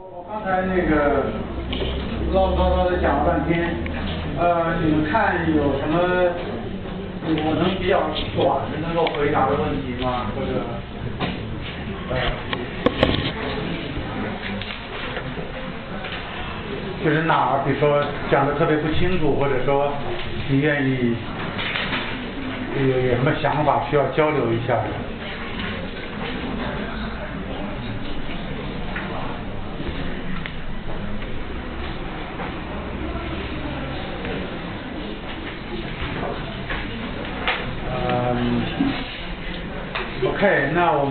我刚才那个唠唠叨叨的讲了半天，呃，你们看有什么我能比较短的能够回答的问题吗？或者，呃，就是哪儿，比如说讲的特别不清楚，或者说你愿意有有什么想法需要交流一下？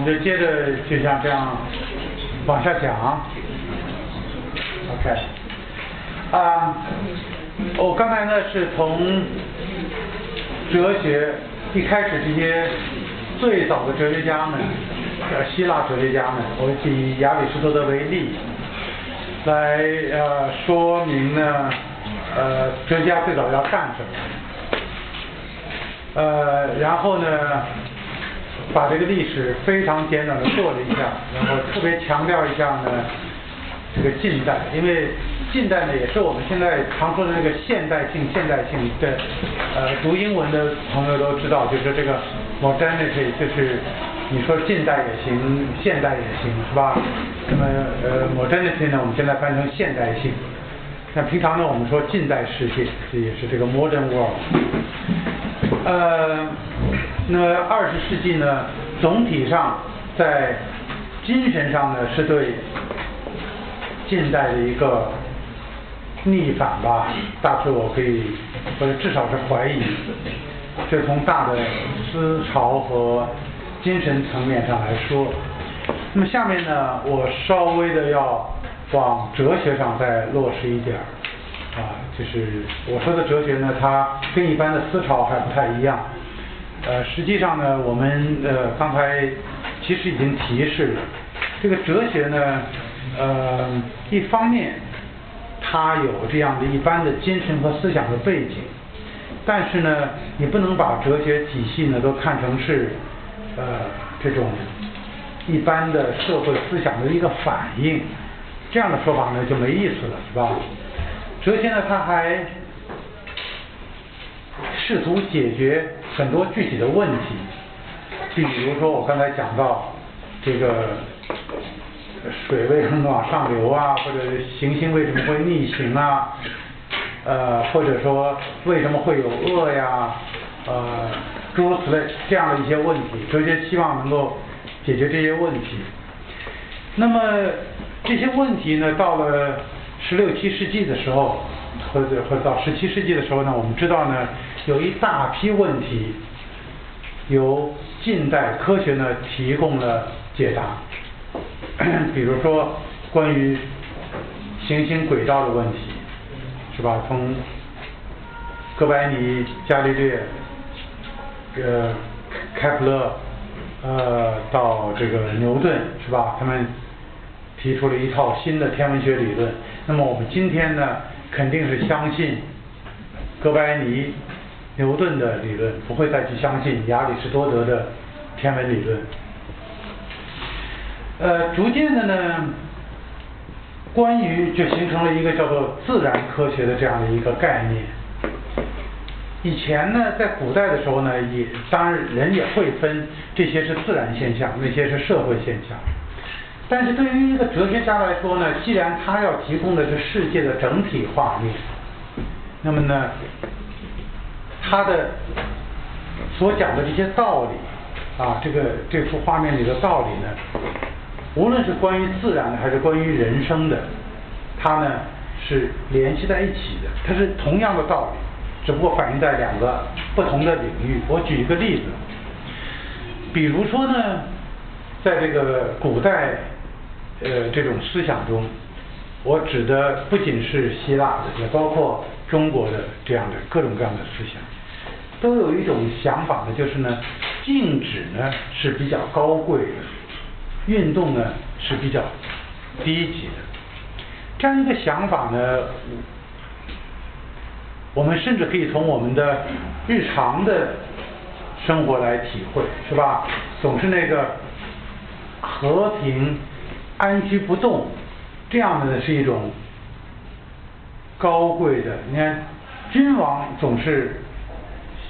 就接着就像这样往下讲。OK，啊，我刚才呢是从哲学一开始这些最早的哲学家们，呃，希腊哲学家们，我以亚里士多德为例，来呃说明呢，呃，哲学家最早要干什么。呃，然后呢，把这个历史非常简短的做了一下，然后特别强调一下呢，这个近代，因为近代呢也是我们现在常说的那个现代性、现代性对，呃，读英文的朋友都知道，就是这个 modernity，就是你说近代也行，现代也行，是吧？那么呃，modernity 呢，我们现在翻成现代性。那平常呢，我们说近代世界，这也是这个 modern world。呃，那么二十世纪呢，总体上在精神上呢，是对近代的一个逆反吧，大致我可以，或者至少是怀疑，这从大的思潮和精神层面上来说。那么下面呢，我稍微的要往哲学上再落实一点儿。啊，就是我说的哲学呢，它跟一般的思潮还不太一样。呃，实际上呢，我们呃刚才其实已经提示了，这个哲学呢，呃，一方面它有这样的一般的精神和思想的背景，但是呢，你不能把哲学体系呢都看成是呃这种一般的社会思想的一个反应，这样的说法呢就没意思了，是吧？哲学呢，它还试图解决很多具体的问题，就比如说我刚才讲到这个水为什么往上流啊，或者行星为什么会逆行啊，呃，或者说为什么会有恶呀，呃，诸如此类这样的一些问题，哲学希望能够解决这些问题。那么这些问题呢，到了十六七世纪的时候，或者或者到十七世纪的时候呢，我们知道呢，有一大批问题由近代科学呢提供了解答。比如说关于行星轨道的问题，是吧？从哥白尼、伽利略、呃开普勒，呃到这个牛顿，是吧？他们提出了一套新的天文学理论。那么我们今天呢，肯定是相信哥白尼、牛顿的理论，不会再去相信亚里士多德的天文理论。呃，逐渐的呢，关于就形成了一个叫做自然科学的这样的一个概念。以前呢，在古代的时候呢，也当然人也会分这些是自然现象，那些是社会现象。但是对于一个哲学家来说呢，既然他要提供的是世界的整体画面，那么呢，他的所讲的这些道理啊，这个这幅画面里的道理呢，无论是关于自然的还是关于人生的，它呢是联系在一起的，它是同样的道理，只不过反映在两个不同的领域。我举一个例子，比如说呢，在这个古代。呃，这种思想中，我指的不仅是希腊的，也包括中国的这样的各种各样的思想，都有一种想法呢，就是呢，静止呢是比较高贵的，运动呢是比较低级的。这样一个想法呢，我们甚至可以从我们的日常的生活来体会，是吧？总是那个和平。安居不动，这样的呢是一种高贵的。你看，君王总是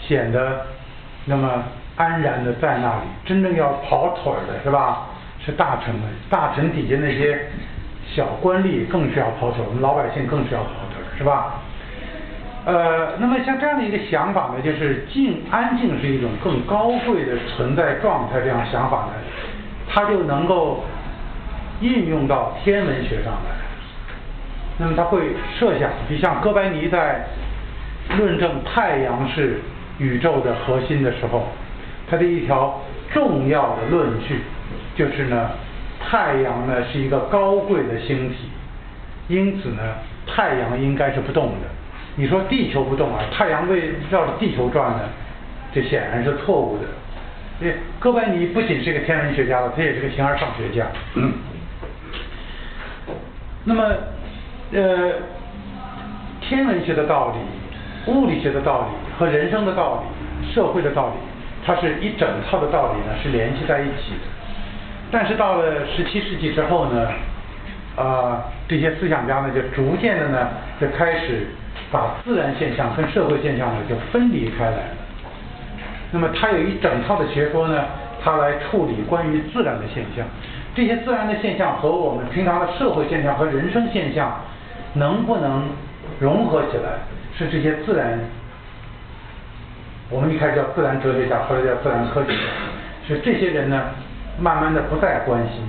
显得那么安然的在那里，真正要跑腿的是吧？是大臣们，大臣底下那些小官吏更是要跑腿，我们老百姓更是要跑腿，是吧？呃，那么像这样的一个想法呢，就是静安静是一种更高贵的存在状态，这样想法呢，它就能够应用到天文学上来。那么他会设想，就像哥白尼在论证太阳是宇宙的核心的时候，他的一条重要的论据就是呢，太阳呢是一个高贵的星体，因此呢，太阳应该是不动的。你说地球不动啊？太阳为绕着地球转呢？这显然是错误的。因为哥白尼不仅是个天文学家了，他也是个形而上学家。那么，呃，天文学的道理、物理学的道理和人生的道理、社会的道理，它是一整套的道理呢，是联系在一起的。但是到了十七世纪之后呢，啊，这些思想家呢，就逐渐的呢，就开始。把自然现象跟社会现象呢就分离开来了。那么他有一整套的学说呢，他来处理关于自然的现象。这些自然的现象和我们平常的社会现象和人生现象能不能融合起来，是这些自然，我们一开始叫自然哲学家，后来叫自然科学家，是这些人呢，慢慢的不再关心。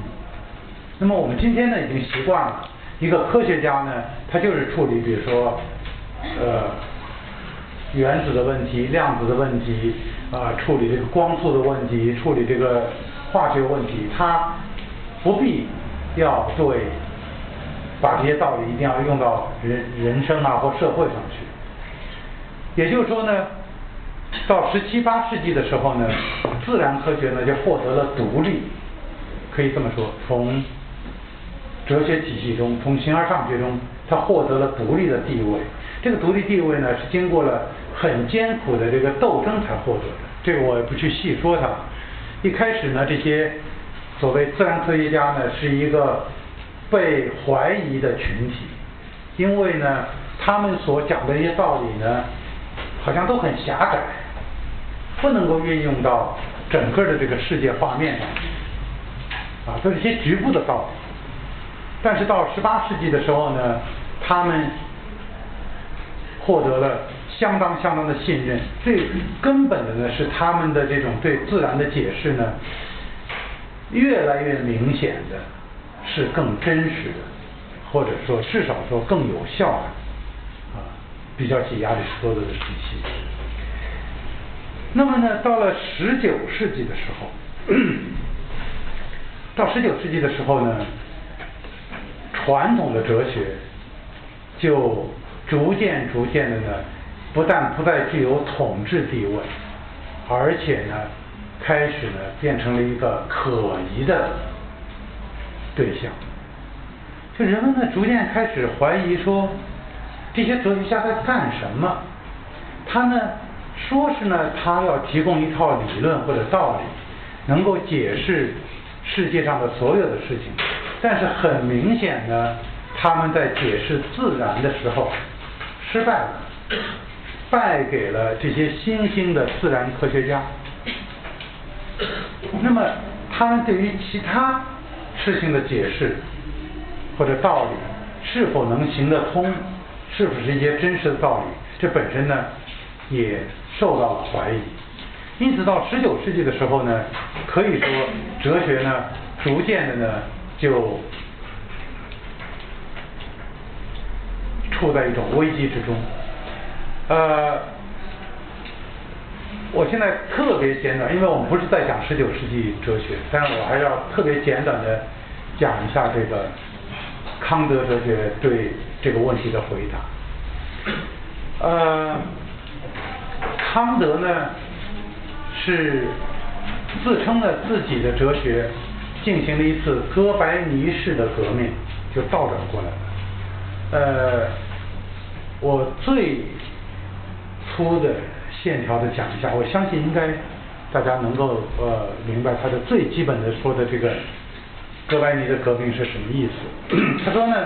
那么我们今天呢已经习惯了，一个科学家呢，他就是处理，比如说。呃，原子的问题、量子的问题啊，处理这个光速的问题，处理这个化学问题，他不必要对把这些道理一定要用到人人生啊或社会上去。也就是说呢，到十七八世纪的时候呢，自然科学呢就获得了独立，可以这么说，从哲学体系中，从形而上学中，它获得了独立的地位。这个独立地位呢，是经过了很艰苦的这个斗争才获得的。这个我也不去细说它。一开始呢，这些所谓自然科学家呢，是一个被怀疑的群体，因为呢，他们所讲的一些道理呢，好像都很狭窄，不能够运用到整个的这个世界画面上，啊，都是些局部的道理。但是到十八世纪的时候呢，他们获得了相当相当的信任，最根本的呢是他们的这种对自然的解释呢，越来越明显的是更真实的，或者说至少说更有效的，比较起亚里士多德的体系。那么呢，到了十九世纪的时候，到十九世纪的时候呢，传统的哲学就。逐渐逐渐的呢，不但不再具有统治地位，而且呢，开始呢变成了一个可疑的对象。就人们呢逐渐开始怀疑说，这些哲学家在干什么？他呢说是呢他要提供一套理论或者道理，能够解释世界上的所有的事情，但是很明显呢，他们在解释自然的时候。失败了，败给了这些新兴的自然科学家。那么，他们对于其他事情的解释或者道理是否能行得通，是不是一些真实的道理，这本身呢也受到了怀疑。因此，到十九世纪的时候呢，可以说哲学呢逐渐的呢就。处在一种危机之中，呃，我现在特别简短，因为我们不是在讲十九世纪哲学，但是我还是要特别简短的讲一下这个康德哲学对这个问题的回答。呃，康德呢是自称了自己的哲学进行了一次哥白尼式的革命，就倒转过来了，呃。我最粗的线条的讲一下，我相信应该大家能够呃明白他的最基本的说的这个哥白尼的革命是什么意思？他说呢，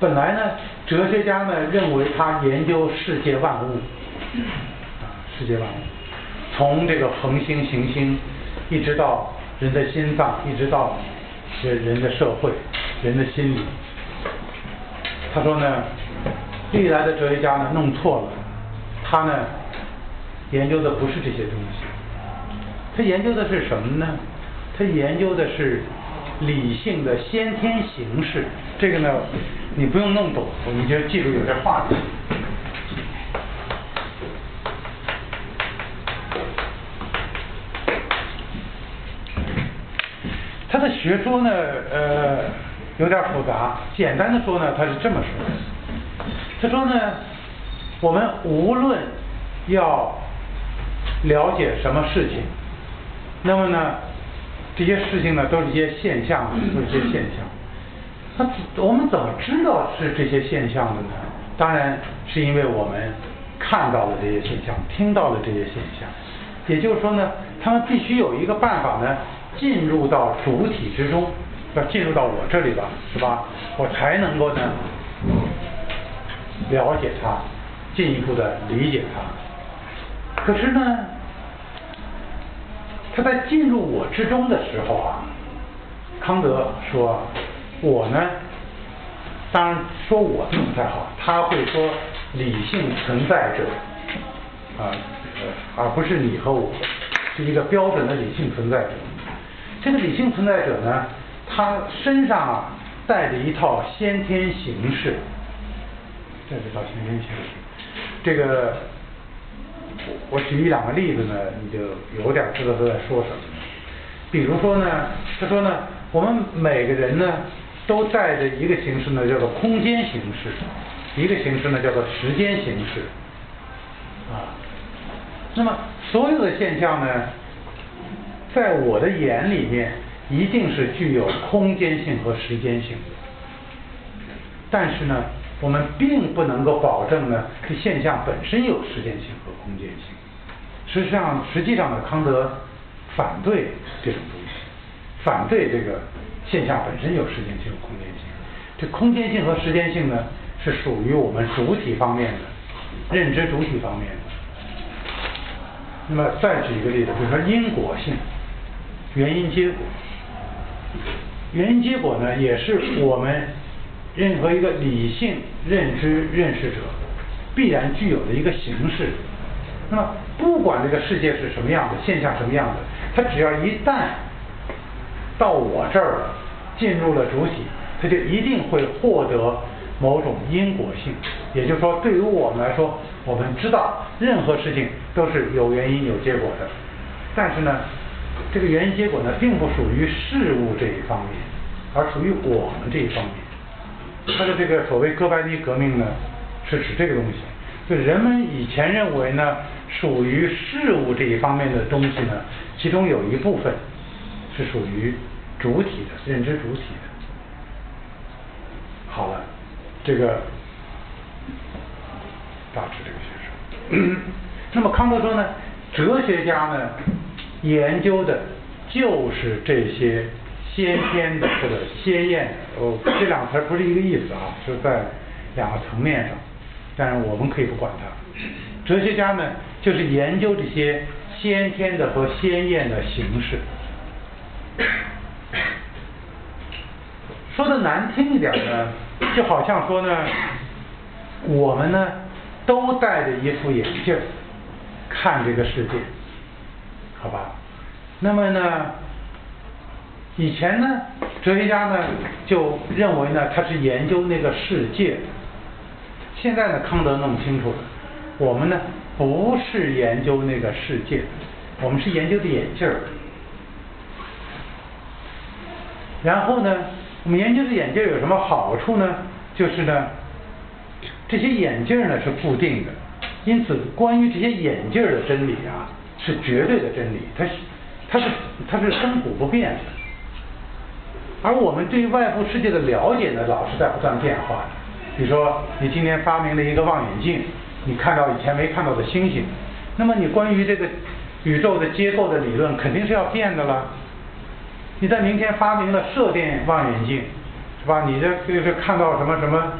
本来呢，哲学家呢认为他研究世界万物，啊，世界万物，从这个恒星、行星，一直到人的心脏，一直到人人的社会、人的心理。他说呢，历来的哲学家呢弄错了，他呢研究的不是这些东西，他研究的是什么呢？他研究的是理性的先天形式。这个呢，你不用弄懂，你就记住有这话题。他的学说呢，呃。有点复杂，简单的说呢，他是这么说的。他说呢，我们无论要了解什么事情，那么呢，这些事情呢都是一些现象，都是一些现象。那我们怎么知道是这些现象的呢？当然是因为我们看到了这些现象，听到了这些现象。也就是说呢，他们必须有一个办法呢，进入到主体之中。要进入到我这里吧，是吧？我才能够呢了解它，进一步的理解它。可是呢，在进入我之中的时候啊，康德说，我呢，当然说我并不太好，他会说理性存在者啊，而不是你和我，是一个标准的理性存在者。这个理性存在者呢？他身上啊带着一套先天形式，这是套先天形式。这个我举一两个例子呢，你就有点知道他在说什么。比如说呢，他说呢，我们每个人呢都带着一个形式呢，叫做空间形式；一个形式呢，叫做时间形式。啊，那么所有的现象呢，在我的眼里面。一定是具有空间性和时间性，但是呢，我们并不能够保证呢，这现象本身有时间性和空间性。实际上，实际上呢，康德反对这种东西，反对这个现象本身有时间性和空间性。这空间性和时间性呢，是属于我们主体方面的认知主体方面的。那么，再举一个例子，比如说因果性，原因结果。原因结果呢，也是我们任何一个理性认知认识者必然具有的一个形式。那么，不管这个世界是什么样的，现象什么样的，它只要一旦到我这儿了，进入了主体，它就一定会获得某种因果性。也就是说，对于我们来说，我们知道任何事情都是有原因有结果的，但是呢？这个原因结果呢，并不属于事物这一方面，而属于我们这一方面。他的这个所谓哥白尼革命呢，是指这个东西。就人们以前认为呢，属于事物这一方面的东西呢，其中有一部分是属于主体的，认知主体的。好了，这个大致这个学说。那么康德说呢，哲学家呢？研究的就是这些先天的或者先验的，哦，这两个词不是一个意思啊，是在两个层面上，但是我们可以不管它。哲学家们，就是研究这些先天的和鲜艳的形式。说的难听一点呢，就好像说呢，我们呢都戴着一副眼镜看这个世界。好吧，那么呢，以前呢，哲学家呢就认为呢他是研究那个世界，现在呢康德弄清楚了，我们呢不是研究那个世界，我们是研究的眼镜儿。然后呢，我们研究的眼镜有什么好处呢？就是呢，这些眼镜呢是固定的，因此关于这些眼镜的真理啊。是绝对的真理，它是它是它是亘古不变的，而我们对于外部世界的了解呢，老是在不断变化的。比如说，你今天发明了一个望远镜，你看到以前没看到的星星，那么你关于这个宇宙的结构的理论肯定是要变的了。你在明天发明了射电望远镜，是吧？你这就是看到什么什么，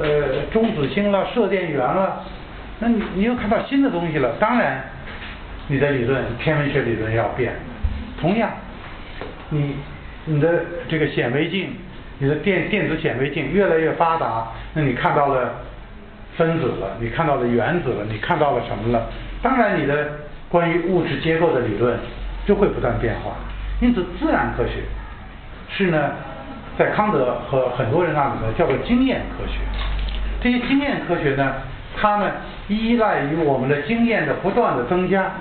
呃，中子星了，射电源了，那你你又看到新的东西了。当然，你的理论，天文学理论要变。同样，你你的这个显微镜，你的电电子显微镜越来越发达，那你看到了分子了，你看到了原子了，你看到了什么了？当然，你的关于物质结构的理论就会不断变化。因此，自然科学是呢，在康德和很多人那里呢，叫做经验科学。这些经验科学呢，它们依赖于我们的经验的不断的增加，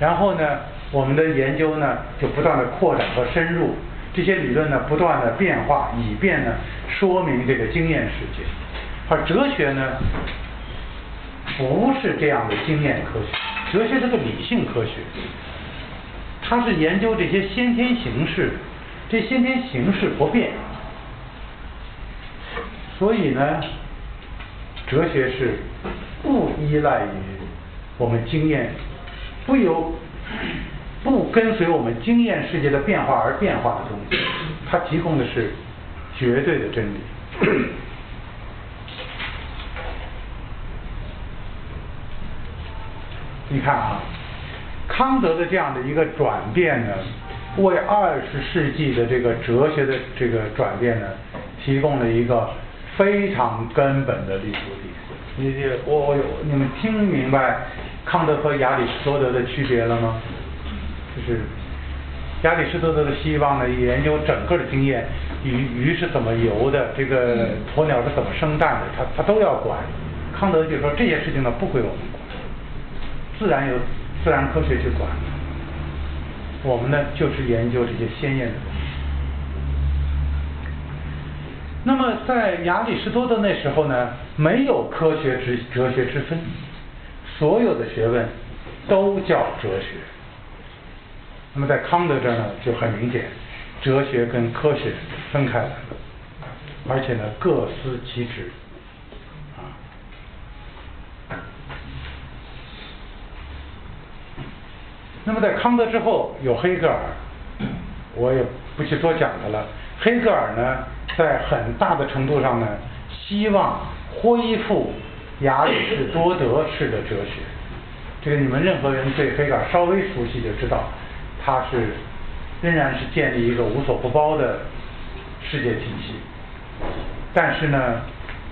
然后呢，我们的研究呢就不断的扩展和深入，这些理论呢不断的变化，以便呢说明这个经验世界。而哲学呢，不是这样的经验科学，哲学是个理性科学。它是研究这些先天形式，这先天形式不变，所以呢，哲学是不依赖于我们经验，不由不跟随我们经验世界的变化而变化的东西，它提供的是绝对的真理。你看啊。康德的这样的一个转变呢，为二十世纪的这个哲学的这个转变呢，提供了一个非常根本的立足点。你你我我你们听明白康德和亚里士多德的区别了吗？就是亚里士多德的希望呢，研究整个的经验，鱼鱼是怎么游的，这个鸵鸟是怎么生蛋的，他他都要管。康德就说这些事情呢不归我们管，自然由。自然科学去管，我们呢就是研究这些鲜艳的东西。那么在亚里士多德那时候呢，没有科学之哲学之分，所有的学问都叫哲学。那么在康德这儿呢就很明显，哲学跟科学分开来了，而且呢各司其职。啊那么在康德之后有黑格尔，我也不去多讲的了。黑格尔呢，在很大的程度上呢，希望恢复亚里士多德式的哲学。这个你们任何人对黑格尔稍微熟悉就知道，他是仍然是建立一个无所不包的世界体系。但是呢，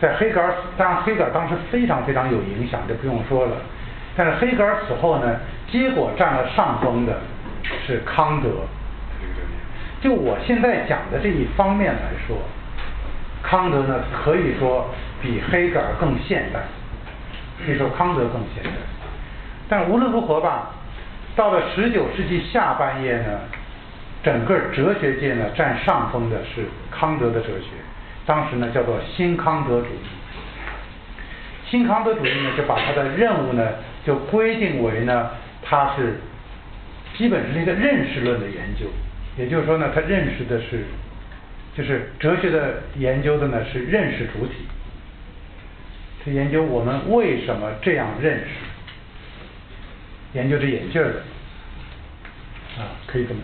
在黑格尔，当然黑格尔当时非常非常有影响，这不用说了。但是黑格尔死后呢？结果占了上风的是康德，就我现在讲的这一方面来说，康德呢可以说比黑格尔更现代，可以说康德更现代。但无论如何吧，到了十九世纪下半叶呢，整个哲学界呢占上风的是康德的哲学，当时呢叫做新康德主义。新康德主义呢就把他的任务呢就规定为呢。它是基本是一个认识论的研究，也就是说呢，他认识的是，就是哲学的研究的呢是认识主体，是研究我们为什么这样认识，研究这眼镜的，啊，可以这么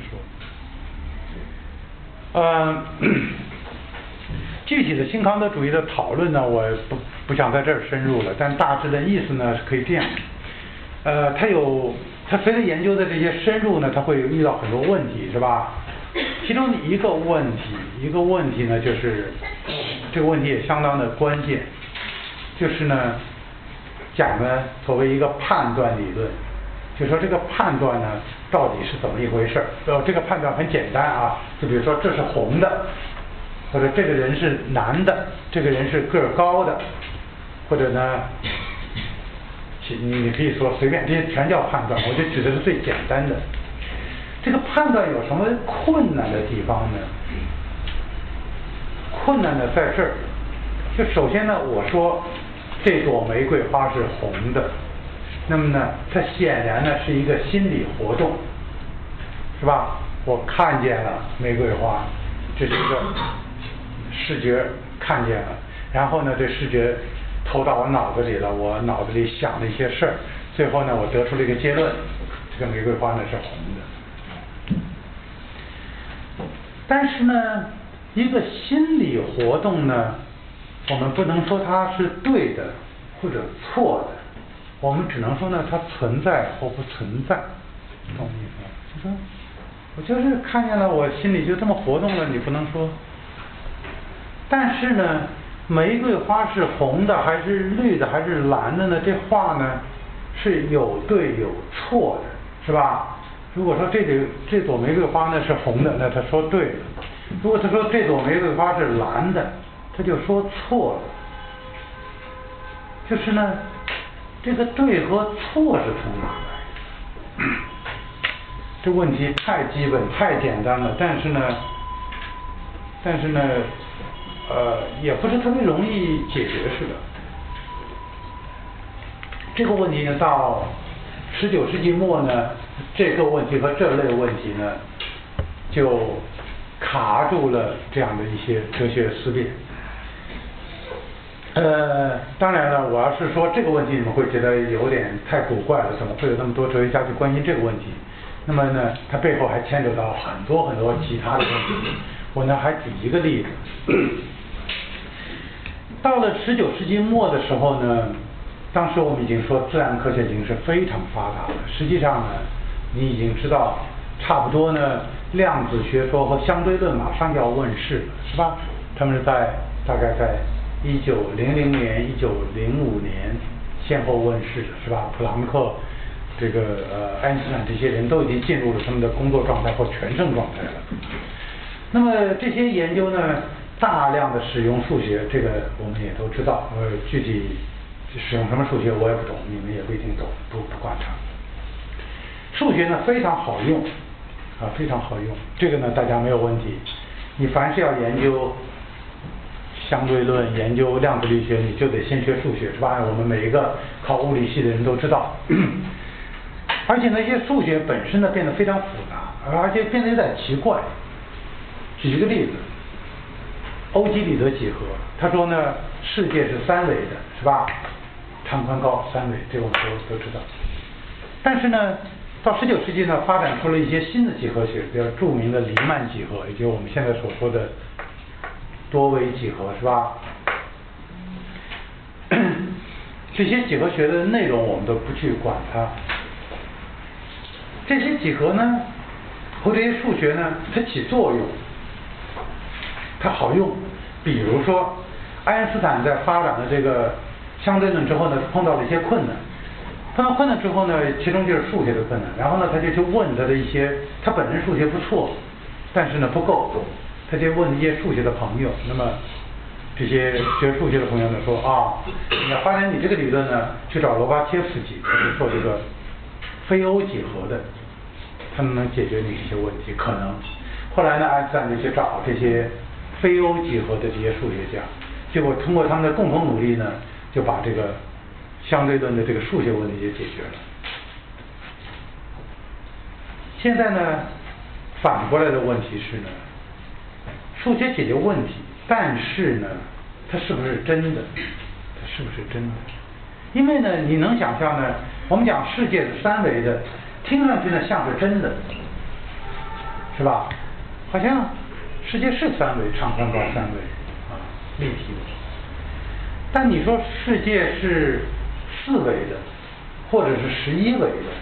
说。呃，具体的新康德主义的讨论呢，我不不想在这儿深入了，但大致的意思呢是可以这样。呃，他有他随着研究的这些深入呢，他会遇到很多问题，是吧？其中一个问题，一个问题呢，就是这个问题也相当的关键，就是呢，讲呢，作为一个判断理论，就说这个判断呢，到底是怎么一回事？呃，这个判断很简单啊，就比如说这是红的，或者这个人是男的，这个人是个儿高的，或者呢？你你可以说随便，这些全叫判断。我就指的是最简单的。这个判断有什么困难的地方呢？困难的在这儿，就首先呢，我说这朵玫瑰花是红的，那么呢，它显然呢是一个心理活动，是吧？我看见了玫瑰花，这是一个视觉看见了，然后呢，这视觉。投到我脑子里了，我脑子里想了一些事儿，最后呢，我得出了一个结论：这个玫瑰花呢是红的。但是呢，一个心理活动呢，我们不能说它是对的或者错的，我们只能说呢，它存在或不存在，懂我意思吗？就说，我就是看见了，我心里就这么活动了，你不能说。但是呢，玫瑰花是红的还是绿的还是蓝的呢？这话呢是有对有错的，是吧？如果说这朵这朵玫瑰花呢是红的，那他说对了；如果他说这朵玫瑰花是蓝的，他就说错了。就是呢，这个对和错是从哪来？这问题太基本、太简单了，但是呢，但是呢，呃，也不是特别容易解决似的。这个问题呢，到十九世纪末呢。这个问题和这类问题呢，就卡住了这样的一些哲学思辨。呃，当然了，我要是说这个问题，你们会觉得有点太古怪了，怎么会有那么多哲学家去关心这个问题？那么呢，它背后还牵扯到很多很多其他的问题。我呢，还举一个例子。到了十九世纪末的时候呢，当时我们已经说自然科学已经是非常发达了，实际上呢。你已经知道，差不多呢，量子学说和相对论马上就要问世了，是吧？他们是在大概在一九零零年、一九零五年先后问世的，是吧？普朗克、这个呃爱因斯坦这些人都已经进入了他们的工作状态或全盛状态了。那么这些研究呢，大量的使用数学，这个我们也都知道，呃，具体使用什么数学我也不懂，你们也不一定懂，不不观察。数学呢非常好用，啊非常好用，这个呢大家没有问题。你凡是要研究相对论、研究量子力学，你就得先学数学，是吧？我们每一个考物理系的人都知道。而且那些数学本身呢变得非常复杂，而且变得有点奇怪。举一个例子，欧几里得几何，他说呢世界是三维的，是吧？长宽高三维，这我们都都知道。但是呢。到十九世纪呢，发展出了一些新的几何学，比较著名的黎曼几何，也就我们现在所说的多维几何，是吧？这些几何学的内容我们都不去管它。这些几何呢，和这些数学呢，它起作用，它好用。比如说，爱因斯坦在发展了这个相对论之后呢，碰到了一些困难。碰到困难之后呢，其中就是数学的困难。然后呢，他就去问他的一些，他本人数学不错，但是呢不够，他就问一些数学的朋友。那么这些学数学的朋友呢说啊，你要发展你这个理论呢，去找罗巴切夫斯基，去做这个非欧几何的，他们能解决你这些问题。可能后来呢，爱因斯坦就去找这些非欧几何的这些数学家，结果通过他们的共同努力呢，就把这个。相对论的这个数学问题也解决了。现在呢，反过来的问题是呢，数学解决问题，但是呢，它是不是真的？它是不是真的？因为呢，你能想象呢，我们讲世界是三维的，听上去呢像是真的，是吧？好像世界是三维，长宽高三维啊，立体的。但你说世界是？四维的，或者是十一维的，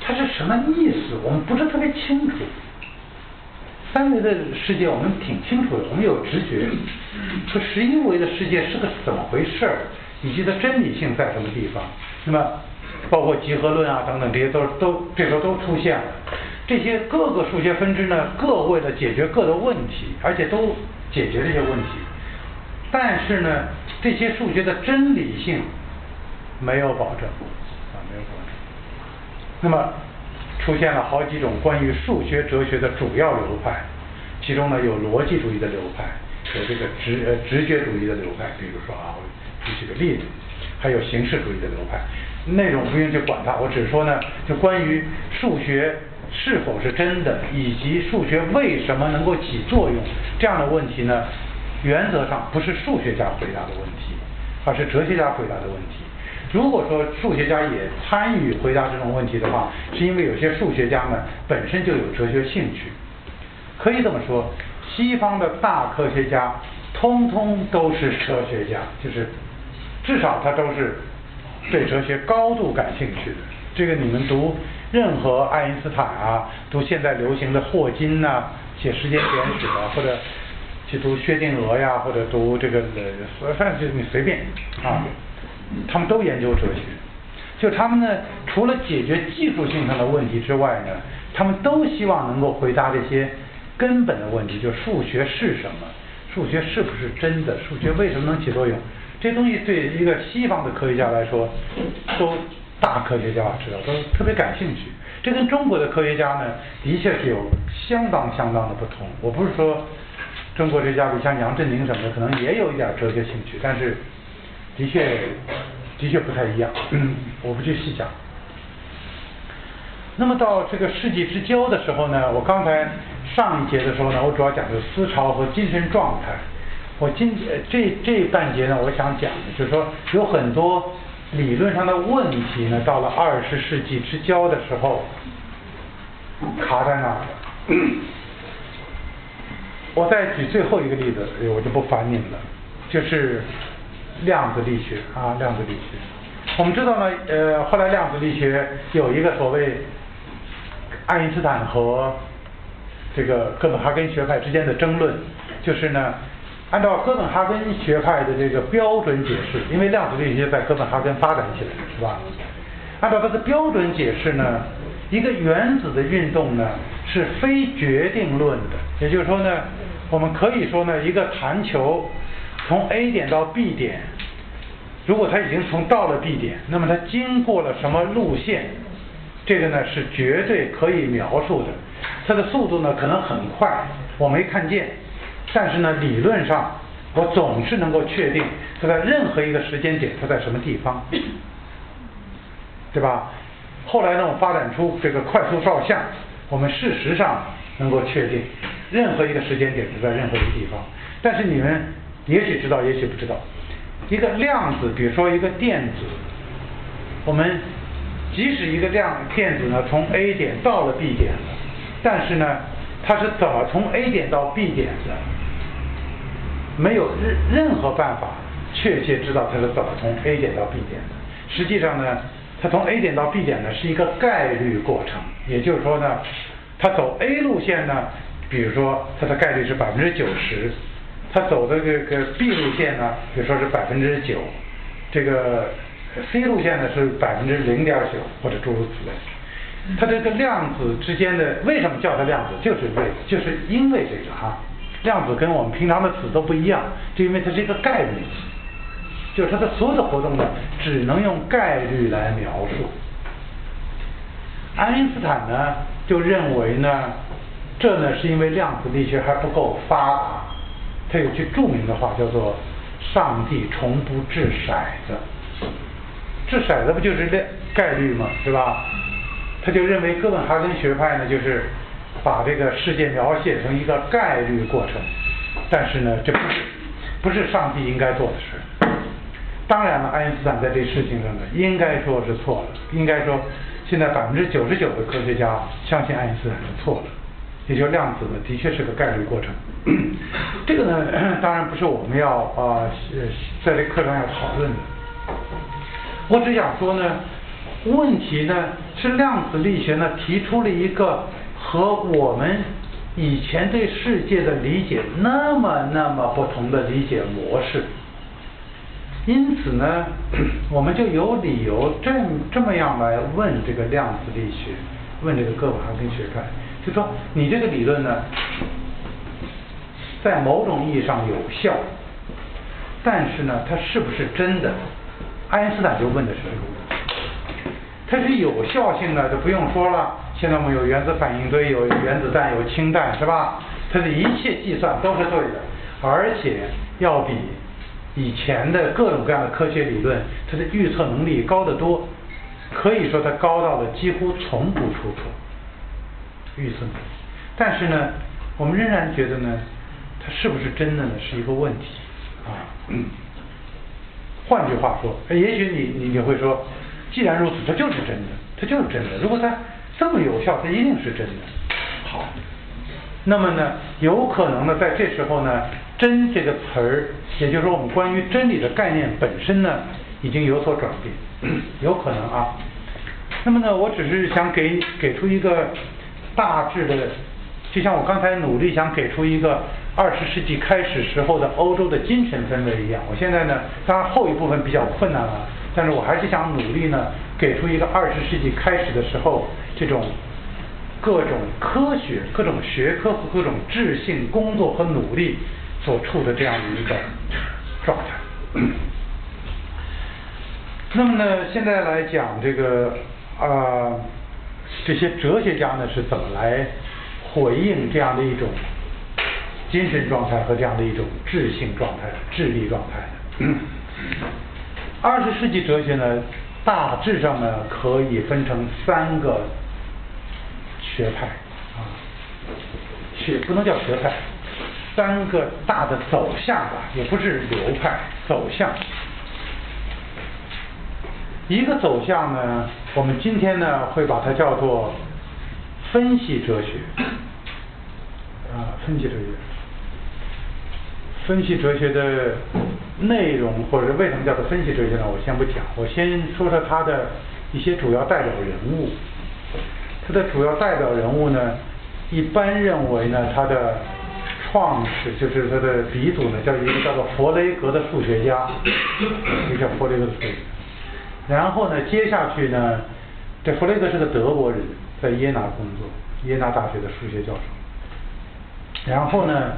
它是什么意思？我们不是特别清楚。三维的世界我们挺清楚的，我们有直觉。说十一维的世界是个怎么回事儿，以及它真理性在什么地方？那么，包括集合论啊等等，这些都都这时候都出现了。这些各个数学分支呢，各为了解决各的问题，而且都解决这些问题。但是呢？这些数学的真理性没有保证啊，没有保证。那么出现了好几种关于数学哲学的主要流派，其中呢有逻辑主义的流派，有这个直直觉主义的流派，比如说啊，我举几个例子，还有形式主义的流派。内容不用去管它，我只说呢，就关于数学是否是真的，以及数学为什么能够起作用这样的问题呢？原则上不是数学家回答的问题，而是哲学家回答的问题。如果说数学家也参与回答这种问题的话，是因为有些数学家们本身就有哲学兴趣，可以这么说，西方的大科学家通通都是哲学家，就是至少他都是对哲学高度感兴趣的。这个你们读任何爱因斯坦啊，读现在流行的霍金呐，写时间简史啊，或者去读薛定谔呀，或者读这个呃，反正就你随便啊，他们都研究哲学。就他们呢，除了解决技术性上的问题之外呢，他们都希望能够回答这些根本的问题，就数学是什么，数学是不是真的，数学为什么能起作用？这东西对一个西方的科学家来说，都大科学家知道，都特别感兴趣。这跟中国的科学家呢，的确是有相当相当的不同。我不是说中国这家，比像杨振宁什么的，可能也有一点哲学兴趣，但是的确。的确不太一样，我不去细讲。那么到这个世纪之交的时候呢，我刚才上一节的时候呢，我主要讲的思潮和精神状态。我今这这半节呢，我想讲的就是说，有很多理论上的问题呢，到了二十世纪之交的时候卡在那儿了。我再举最后一个例子，我就不烦你们了，就是。量子力学啊，量子力学，我们知道呢，呃，后来量子力学有一个所谓爱因斯坦和这个哥本哈根学派之间的争论，就是呢，按照哥本哈根学派的这个标准解释，因为量子力学在哥本哈根发展起来，是吧？按照它的标准解释呢，一个原子的运动呢是非决定论的，也就是说呢，我们可以说呢，一个弹球。从 A 点到 B 点，如果它已经从到了 B 点，那么它经过了什么路线？这个呢是绝对可以描述的。它的速度呢可能很快，我没看见，但是呢理论上我总是能够确定它在任何一个时间点它在什么地方，对吧？后来呢我发展出这个快速照相，我们事实上能够确定任何一个时间点是在任何一个地方，但是你们。也许知道，也许不知道。一个量子，比如说一个电子，我们即使一个量电子呢，从 A 点到了 B 点了，但是呢，它是怎么从 A 点到 B 点的？没有任任何办法确切知道它是怎么从 A 点到 B 点的。实际上呢，它从 A 点到 B 点呢是一个概率过程，也就是说呢，它走 A 路线呢，比如说它的概率是百分之九十。他走的这个 B 路线呢，比如说是百分之九，这个 C 路线呢是百分之零点九，或者诸如此类。它这个量子之间的为什么叫它量子，就是为就是因为这个哈，量子跟我们平常的子都不一样，就因为它是一个概率，就是它的所有的活动呢，只能用概率来描述。爱因斯坦呢就认为呢，这呢是因为量子力学还不够发达。他有句著名的话，叫做“上帝从不掷骰子”，掷骰子不就是概概率吗？对吧？他就认为哥本哈根学派呢，就是把这个世界描写成一个概率过程，但是呢，这不是不是上帝应该做的事。当然了，爱因斯坦在这事情上呢，应该说是错了。应该说，现在百分之九十九的科学家相信爱因斯坦是错了。也就量子呢，的确是个概率过程。这个呢，当然不是我们要啊在这课上要讨论的。我只想说呢，问题呢是量子力学呢提出了一个和我们以前对世界的理解那么那么不同的理解模式。因此呢，我们就有理由这这么样来问这个量子力学，问这个哥本哈根学派。就说你这个理论呢，在某种意义上有效，但是呢，它是不是真的？爱因斯坦就问的是这个问题。它是有效性的，就不用说了。现在我们有原子反应堆，有原子弹，有氢弹，是吧？它的一切计算都是对的，而且要比以前的各种各样的科学理论，它的预测能力高得多。可以说它高到了几乎从不出错。预测，但是呢，我们仍然觉得呢，它是不是真的呢，是一个问题啊。换句话说，也许你你你会说，既然如此，它就是真的，它就是真的。如果它这么有效，它一定是真的。好，那么呢，有可能呢，在这时候呢，真这个词儿，也就是说我们关于真理的概念本身呢，已经有所转变，有可能啊。那么呢，我只是想给给出一个大致的，就像我刚才努力想给出一个二十世纪开始时候的欧洲的精神氛围一样。我现在呢，当然后一部分比较困难了，但是我还是想努力呢，给出一个二十世纪开始的时候这种。各种科学、各种学科和各种智性工作和努力所处的这样的一个状态。那么呢，现在来讲这个啊，这些哲学家呢是怎么来回应这样的一种精神状态和这样的一种智性状态、智力状态的？二十世纪哲学呢，大致上呢可以分成三个。学派啊，学不能叫学派，三个大的走向吧，也不是流派走向。一个走向呢，我们今天呢会把它叫做分析哲学啊，分析哲学。分析哲学的内容或者为什么叫做分析哲学呢？我先不讲，我先说说它的一些主要代表人物。它的主要代表人物呢，一般认为呢，他的创始就是他的鼻祖呢，叫一个叫做弗雷格的数学家，一个叫弗雷格的数学。然后呢，接下去呢，这弗雷格是个德国人，在耶拿工作，耶拿大学的数学教授。然后呢，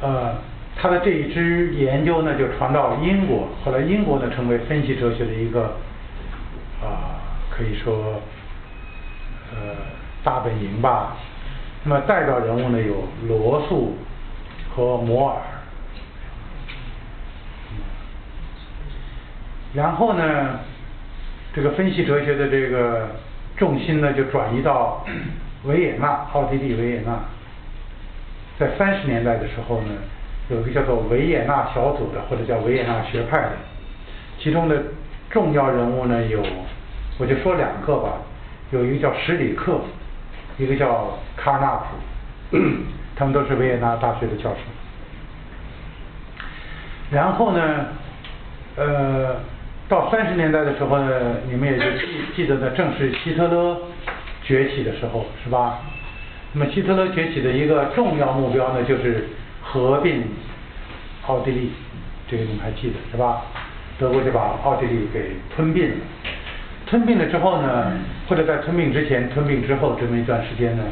呃，他的这一支研究呢，就传到了英国，后来英国呢，成为分析哲学的一个啊，可以说。呃，大本营吧。那么代表人物呢有罗素和摩尔。然后呢，这个分析哲学的这个重心呢就转移到维也纳，奥地利维也纳。在三十年代的时候呢，有一个叫做维也纳小组的，或者叫维也纳学派的，其中的重要人物呢有，我就说两个吧。有一个叫史里克，一个叫卡纳普，他们都是维也纳大学的教授。然后呢，呃，到三十年代的时候呢，你们也就记记得呢，正是希特勒崛起的时候，是吧？那么希特勒崛起的一个重要目标呢，就是合并奥地利，这个你们还记得是吧？德国就把奥地利给吞并了。吞并了之后呢，或者在吞并之前、吞并之后这么一段时间呢，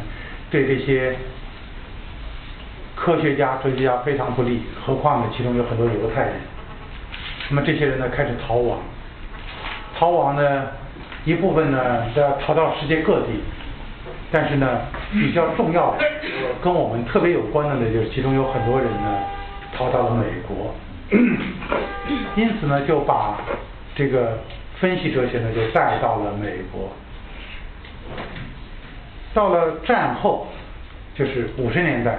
对这些科学家、哲学家非常不利。何况呢，其中有很多犹太人。那么这些人呢，开始逃亡。逃亡呢，一部分呢要逃到世界各地。但是呢，比较重要的，跟我们特别有关的呢，就是其中有很多人呢逃到了美国。因此呢，就把这个。分析哲学呢，就带到了美国。到了战后，就是五十年代，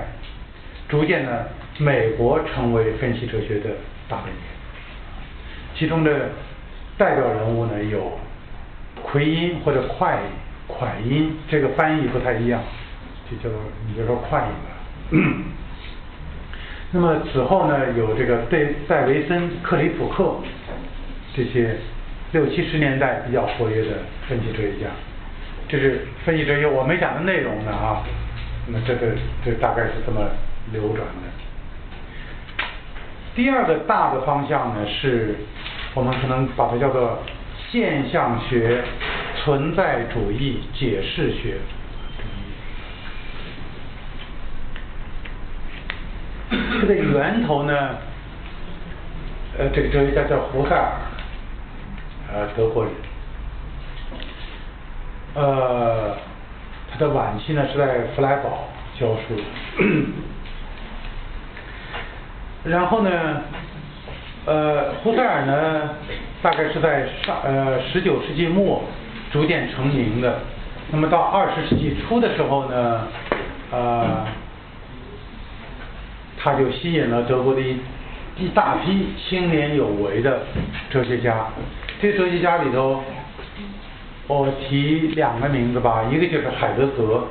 逐渐呢，美国成为分析哲学的大本营。其中的代表人物呢，有奎因或者快快音，这个翻译不太一样，就叫做你就说快音吧。那么此后呢，有这个戴戴维森、克里普克这些。六七十年代比较活跃的分析哲学家，这是分析哲学我没讲的内容呢啊。那么这个这大概是这么流转的。第二个大的方向呢，是我们可能把它叫做现象学、存在主义、解释学。这个源头呢，呃，这个哲学家叫胡塞尔。呃，德国人，呃，他的晚期呢是在弗莱堡教书，然后呢，呃，胡塞尔呢，大概是在上呃十九世纪末逐渐成名的，那么到二十世纪初的时候呢，呃，他就吸引了德国的一一大批青年有为的哲学家。这哲学家里头，我提两个名字吧，一个就是海德格，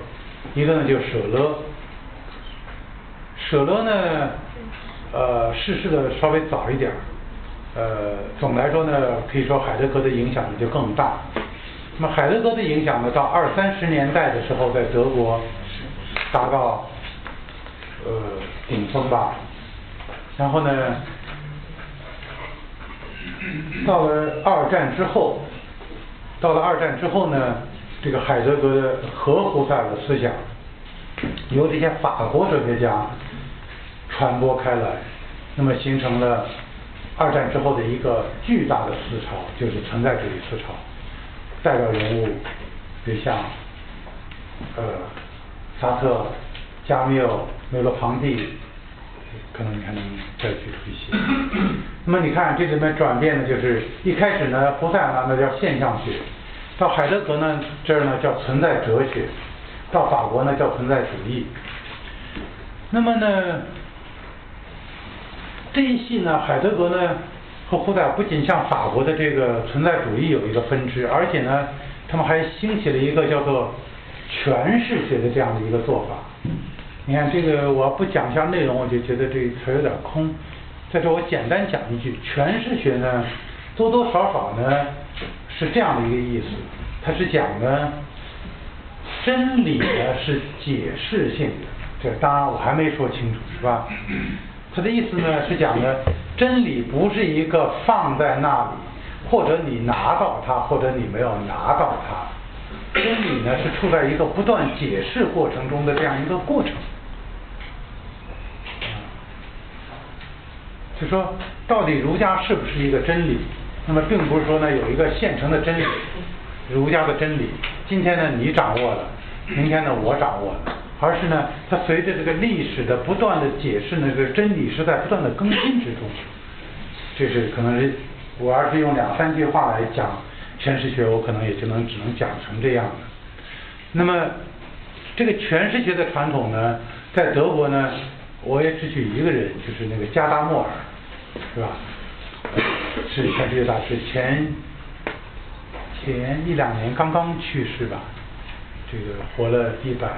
一个呢就舍勒。舍勒呢，呃，逝世的稍微早一点儿，呃，总来说呢，可以说海德格的影响呢就更大。那么海德格的影响呢，到二三十年代的时候，在德国达到呃顶峰吧。然后呢，到了二战之后，到了二战之后呢，这个海德格的和胡塞尔的思想，由这些法国哲学家传播开来，那么形成了二战之后的一个巨大的思潮，就是存在主义思潮。代表人物，比如像呃沙特、加缪、梅洛庞蒂，可能你还能再举出一些。那么你看这里面转变呢，就是一开始呢，胡塞尔那叫现象学，到海德格呢这儿呢叫存在哲学，到法国呢叫存在主义。那么呢这一系呢，海德格呢。和胡塞尔不仅像法国的这个存在主义有一个分支，而且呢，他们还兴起了一个叫做诠释学的这样的一个做法。你看这个，我不讲一下内容，我就觉得这词有点空。在这我简单讲一句，诠释学呢，多多少少呢是这样的一个意思，它是讲呢真理呢是解释性的，这当然我还没说清楚，是吧？他的意思呢是讲呢，真理不是一个放在那里，或者你拿到它，或者你没有拿到它。真理呢是处在一个不断解释过程中的这样一个过程。就说到底儒家是不是一个真理？那么并不是说呢有一个现成的真理，儒家的真理，今天呢你掌握了，明天呢我掌握了。而是呢，它随着这个历史的不断的解释呢，这个真理是在不断的更新之中。这是可能是我要是用两三句话来讲诠释学，我可能也就能只能讲成这样的。那么这个诠释学的传统呢，在德国呢，我也只举一个人，就是那个加达默尔，是吧？是全世界大师，前前一两年刚刚去世吧，这个活了一百。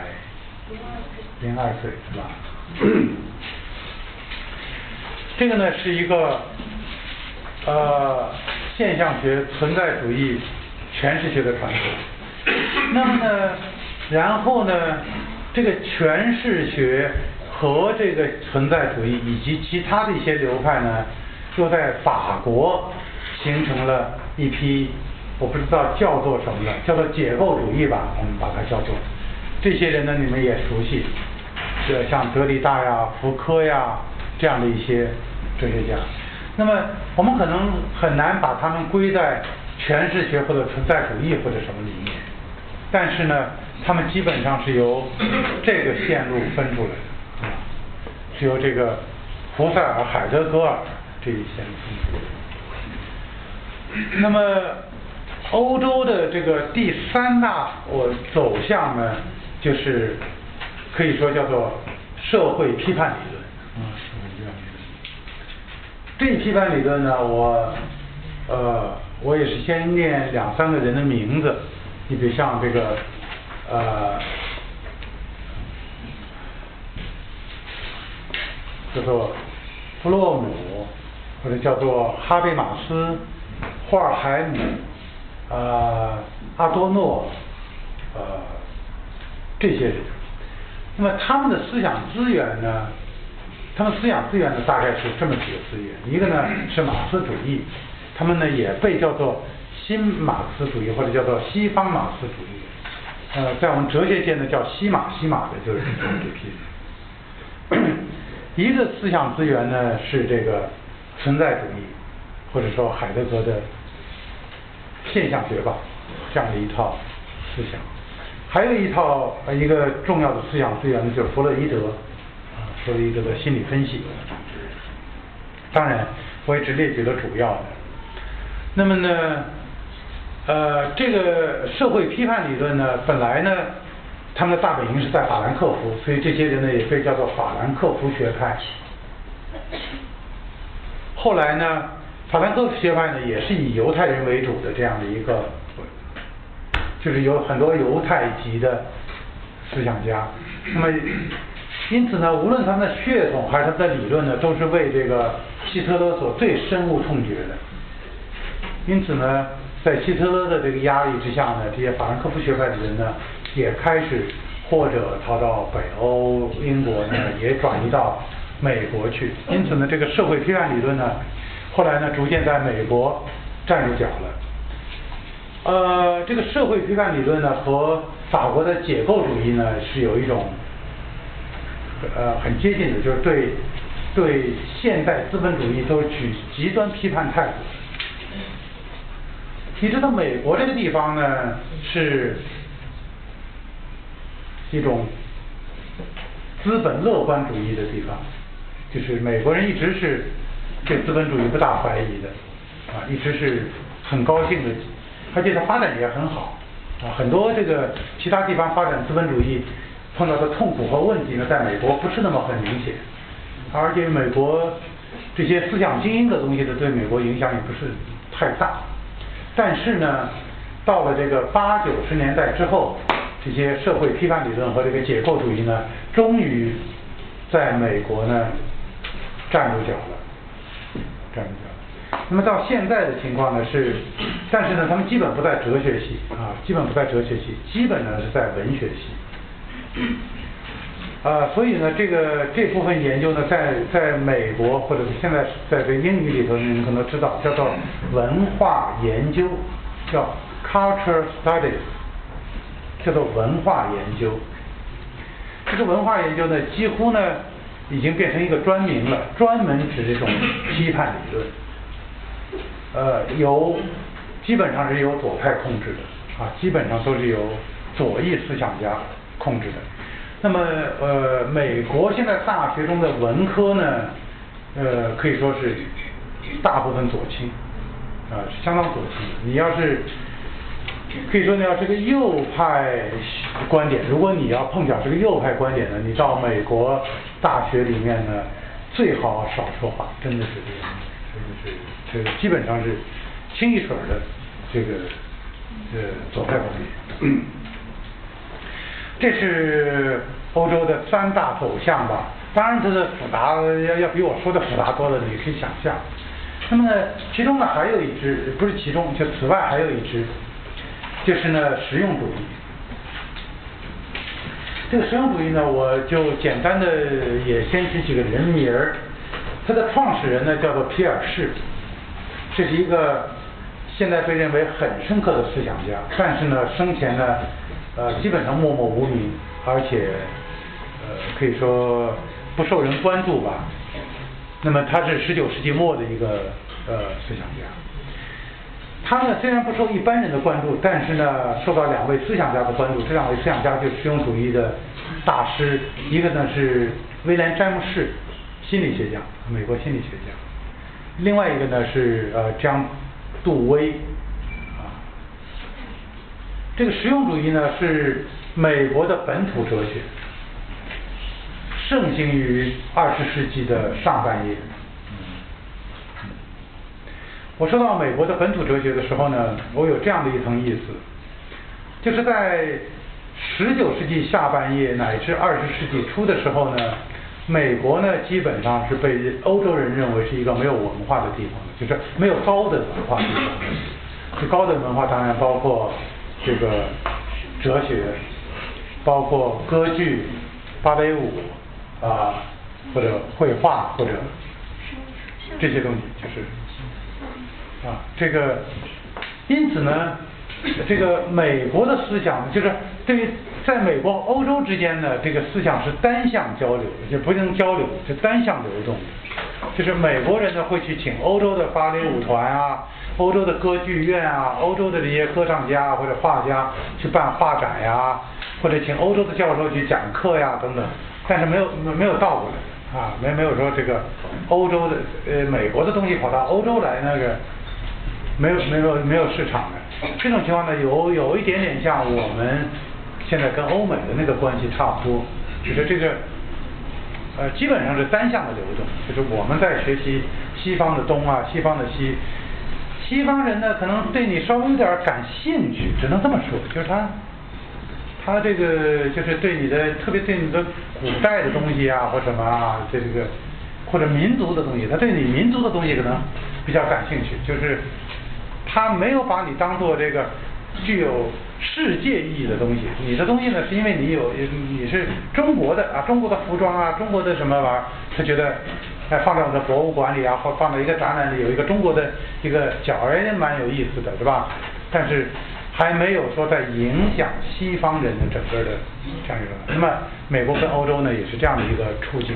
零二岁是吧？这个呢是一个呃现象学存在主义诠释学的传统。那么呢，然后呢，这个诠释学和这个存在主义以及其他的一些流派呢，就在法国形成了一批，我不知道叫做什么的，叫做解构主义吧，我们把它叫做。这些人呢，你们也熟悉，这像德里达呀、福柯呀这样的一些哲学家。那么我们可能很难把他们归在诠释学或者存在主义或者什么里面，但是呢，他们基本上是由这个线路分出来的，是由这个胡塞尔、海德格尔这一线。那么欧洲的这个第三大我走向呢？就是可以说叫做社会批判理论。啊，社会批判理论。这批判理论呢，我呃，我也是先念两三个人的名字。你比如像这个呃，叫做弗洛姆，或者叫做哈贝马斯、霍尔海姆、呃阿多诺，呃。这些人，那么他们的思想资源呢？他们思想资源呢，大概是这么几个资源。一个呢是马克思主义，他们呢也被叫做新马克思主义或者叫做西方马克思主义。呃，在我们哲学界呢叫西马西马的，就是这批人。一个思想资源呢是这个存在主义，或者说海德格的现象学吧，这样的一套思想。还有一套呃一个重要的思想资源呢，就是弗洛伊德，啊，弗洛伊德的心理分析。当然，我也只列举了主要的。那么呢，呃，这个社会批判理论呢，本来呢，他们的大本营是在法兰克福，所以这些人呢也被叫做法兰克福学派。后来呢，法兰克福学派呢也是以犹太人为主的这样的一个。就是有很多犹太籍的思想家，那么因此呢，无论他们的血统还是他的理论呢，都是为这个希特勒所最深恶痛绝的。因此呢，在希特勒的这个压力之下呢，这些法兰克福学派的人呢，也开始或者逃到北欧、英国呢，也转移到美国去。因此呢，这个社会批判理论呢，后来呢，逐渐在美国站住脚了。呃，这个社会批判理论呢，和法国的解构主义呢，是有一种呃很接近的，就是对对现代资本主义都取极端批判态度。你知道美国这个地方呢，是一种资本乐观主义的地方，就是美国人一直是对资本主义不大怀疑的，啊，一直是很高兴的，而且它发展也很好，啊，很多这个其他地方发展资本主义碰到的痛苦和问题呢，在美国不是那么很明显，而且美国这些思想精英的东西呢，对美国影响也不是太大。但是呢，到了这个八九十年代之后，这些社会批判理论和这个解构主义呢，终于在美国呢站住脚了，站住脚。那么到现在的情况呢是，但是呢，他们基本不在哲学系啊，基本不在哲学系，基本呢是在文学系。啊，所以呢，这个这部分研究呢，在在美国或者是现在在这英语里头，你们可能知道，叫做文化研究，叫 culture studies，叫做文化研究。这个文化研究呢，几乎呢已经变成一个专名了，专门指这种批判理论。呃，由基本上是由左派控制的，啊，基本上都是由左翼思想家控制的。那么，呃，美国现在大学中的文科呢，呃，可以说是大部分左倾，啊，相当左倾。你要是可以说你要是个右派观点，如果你要碰巧是个右派观点呢，你到美国大学里面呢，最好少说话，真的是这样，是这个基本上是清一水的这个呃左派观点。这是欧洲的三大走向吧，当然它的复杂要要比我说的复杂多了，你可以想象。那么，其中呢还有一支，不是其中，就此外还有一支，就是呢实用主义。这个实用主义呢，我就简单的也先举几个人名儿。它的创始人呢叫做皮尔士，这是一个现在被认为很深刻的思想家，但是呢生前呢。呃，基本上默默无名，而且呃可以说不受人关注吧。那么他是十九世纪末的一个呃思想家。他呢虽然不受一般人的关注，但是呢受到两位思想家的关注。这两位思想家就是实用主义的大师，一个呢是威廉詹姆士，心理学家，美国心理学家；另外一个呢是呃江杜威。啊这个实用主义呢是美国的本土哲学，盛行于二十世纪的上半叶。我说到美国的本土哲学的时候呢，我有这样的一层意思，就是在十九世纪下半叶乃至二十世纪初的时候呢，美国呢基本上是被欧洲人认为是一个没有文化的地方，就是没有高等文化的地方。这高等文化当然包括。这个哲学，包括歌剧、芭蕾舞啊，或者绘画，或者这些东西，就是啊，这个因此呢，这个美国的思想就是对于在美国、欧洲之间的，这个思想是单向交流，就不能交流，是单向流动。就是美国人呢会去请欧洲的芭蕾舞团啊。欧洲的歌剧院啊，欧洲的这些歌唱家或者画家去办画展呀，或者请欧洲的教授去讲课呀等等，但是没有没有倒过来啊，没没有说这个欧洲的呃美国的东西跑到欧洲来那个没有没有没有市场的这种情况呢，有有一点点像我们现在跟欧美的那个关系差不多，就是这个呃基本上是单向的流动，就是我们在学习西方的东啊，西方的西。西方人呢，可能对你稍微有点感兴趣，只能这么说，就是他，他这个就是对你的，特别对你的古代的东西啊，或什么啊，这这个或者民族的东西，他对你民族的东西可能比较感兴趣，就是他没有把你当做这个具有世界意义的东西。你的东西呢，是因为你有你是中国的啊，中国的服装啊，中国的什么玩意儿，他觉得哎放在我们的博物馆里啊，或放在一个展览里有一个中国的一个角，哎，蛮有意思的，是吧？但是。还没有说在影响西方人的整个的这样一个，那么美国跟欧洲呢也是这样的一个处境，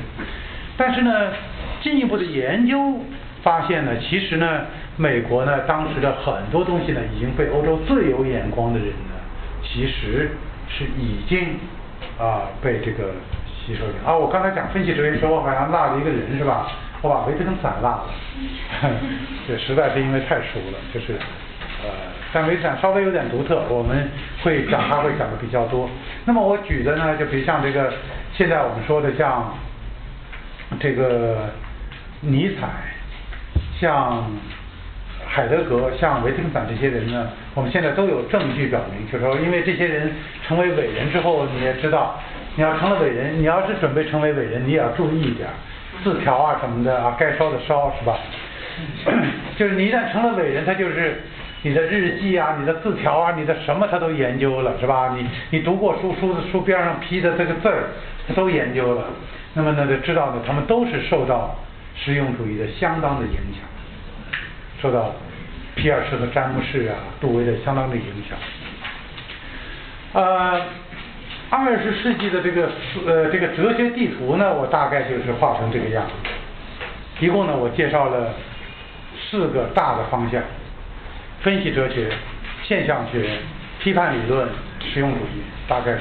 但是呢，进一步的研究发现呢，其实呢，美国呢当时的很多东西呢已经被欧洲最有眼光的人呢，其实是已经啊被这个吸收掉啊。我刚才讲分析哲学说我好像落了一个人是吧？我把维特根斯坦落了，这实在是因为太熟了，就是。呃，但维特坦稍微有点独特，我们会讲，他会讲的比较多。那么我举的呢，就比如像这个，现在我们说的像这个尼采，像海德格，像维特根斯坦这些人呢，我们现在都有证据表明，就是说，因为这些人成为伟人之后，你也知道，你要成了伟人，你要是准备成为伟人，你也要注意一点，字条啊什么的啊，该烧的烧，是吧？就是你一旦成了伟人，他就是。你的日记啊，你的字条啊，你的什么他都研究了，是吧？你你读过书，书的书边上批的这个字儿，他都研究了。那么呢，就知道呢，他们都是受到实用主义的相当的影响，受到皮尔斯和詹姆士啊、杜威的相当的影响。呃，二十世纪的这个呃这个哲学地图呢，我大概就是画成这个样子。一共呢，我介绍了四个大的方向。分析哲学、现象学、批判理论、实用主义，大概是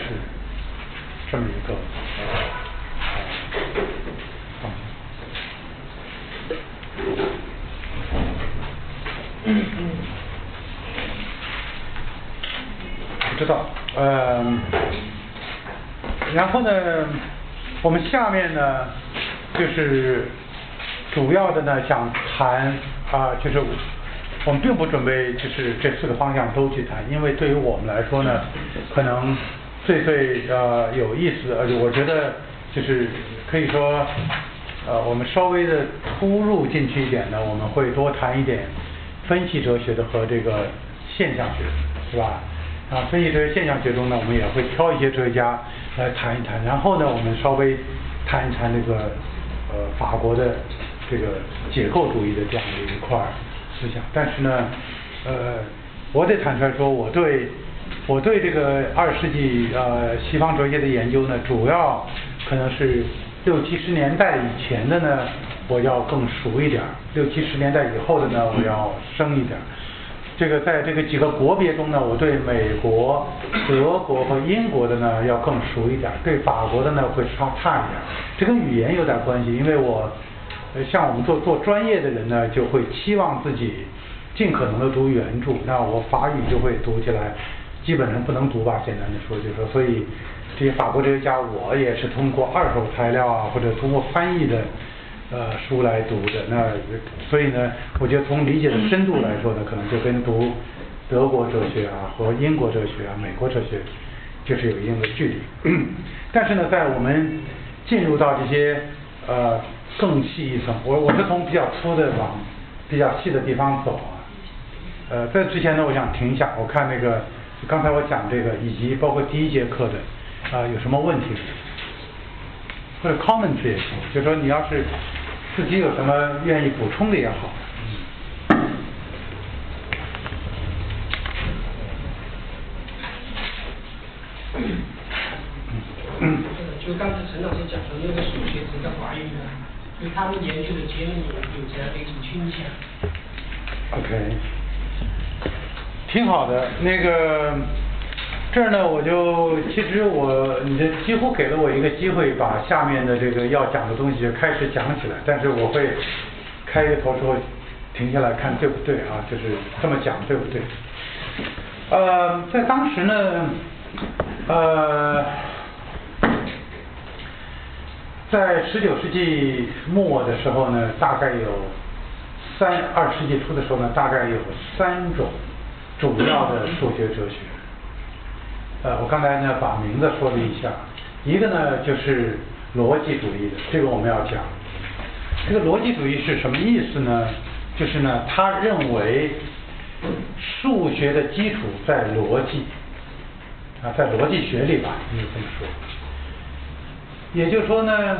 这么一个方向。不知道，嗯，然后呢，我们下面呢，就是主要的呢，想谈啊，就是。我们并不准备就是这四个方向都去谈，因为对于我们来说呢，可能最最呃有意思，而且我觉得就是可以说呃我们稍微的突入进去一点呢，我们会多谈一点分析哲学的和这个现象学，是吧？啊，分析哲学现象学中呢，我们也会挑一些哲学家来谈一谈，然后呢，我们稍微谈一谈这个呃法国的这个解构主义的这样的一块。思想，但是呢，呃，我得坦率说，我对我对这个二世纪呃西方哲学的研究呢，主要可能是六七十年代以前的呢，我要更熟一点儿；六七十年代以后的呢，我要生一点儿。这个在这个几个国别中呢，我对美国、德国和英国的呢要更熟一点，对法国的呢会差差一点。这跟语言有点关系，因为我。呃，像我们做做专业的人呢，就会期望自己尽可能的读原著。那我法语就会读起来，基本上不能读吧。简单的说，就是说，所以这些法国哲学家，我也是通过二手材料啊，或者通过翻译的呃书来读的。那所以呢，我觉得从理解的深度来说呢，可能就跟读德国哲学啊和英国哲学啊、美国哲学就是有一定的距离。但是呢，在我们进入到这些呃。更细一层，我我是从比较粗的往比较细的地方走啊。呃，在之前呢，我想停一下，我看那个刚才我讲这个，以及包括第一节课的啊，有什么问题？或者 comments 也行，就说你要是自己有什么愿意补充的也好。嗯。就刚才陈老师讲的那个数学值的华语呢？就他们研究的结论有这样的一种倾向。OK，挺好的。那个这儿呢，我就其实我你这几乎给了我一个机会，把下面的这个要讲的东西就开始讲起来。但是我会开一个头之后停下来看对不对啊？就是这么讲对不对？呃，在当时呢，呃。在十九世纪末的时候呢，大概有三二世纪初的时候呢，大概有三种主要的数学哲学。呃，我刚才呢把名字说了一下，一个呢就是逻辑主义的，这个我们要讲。这个逻辑主义是什么意思呢？就是呢，他认为数学的基础在逻辑啊，在逻辑学里吧，应该这么说。也就是说呢，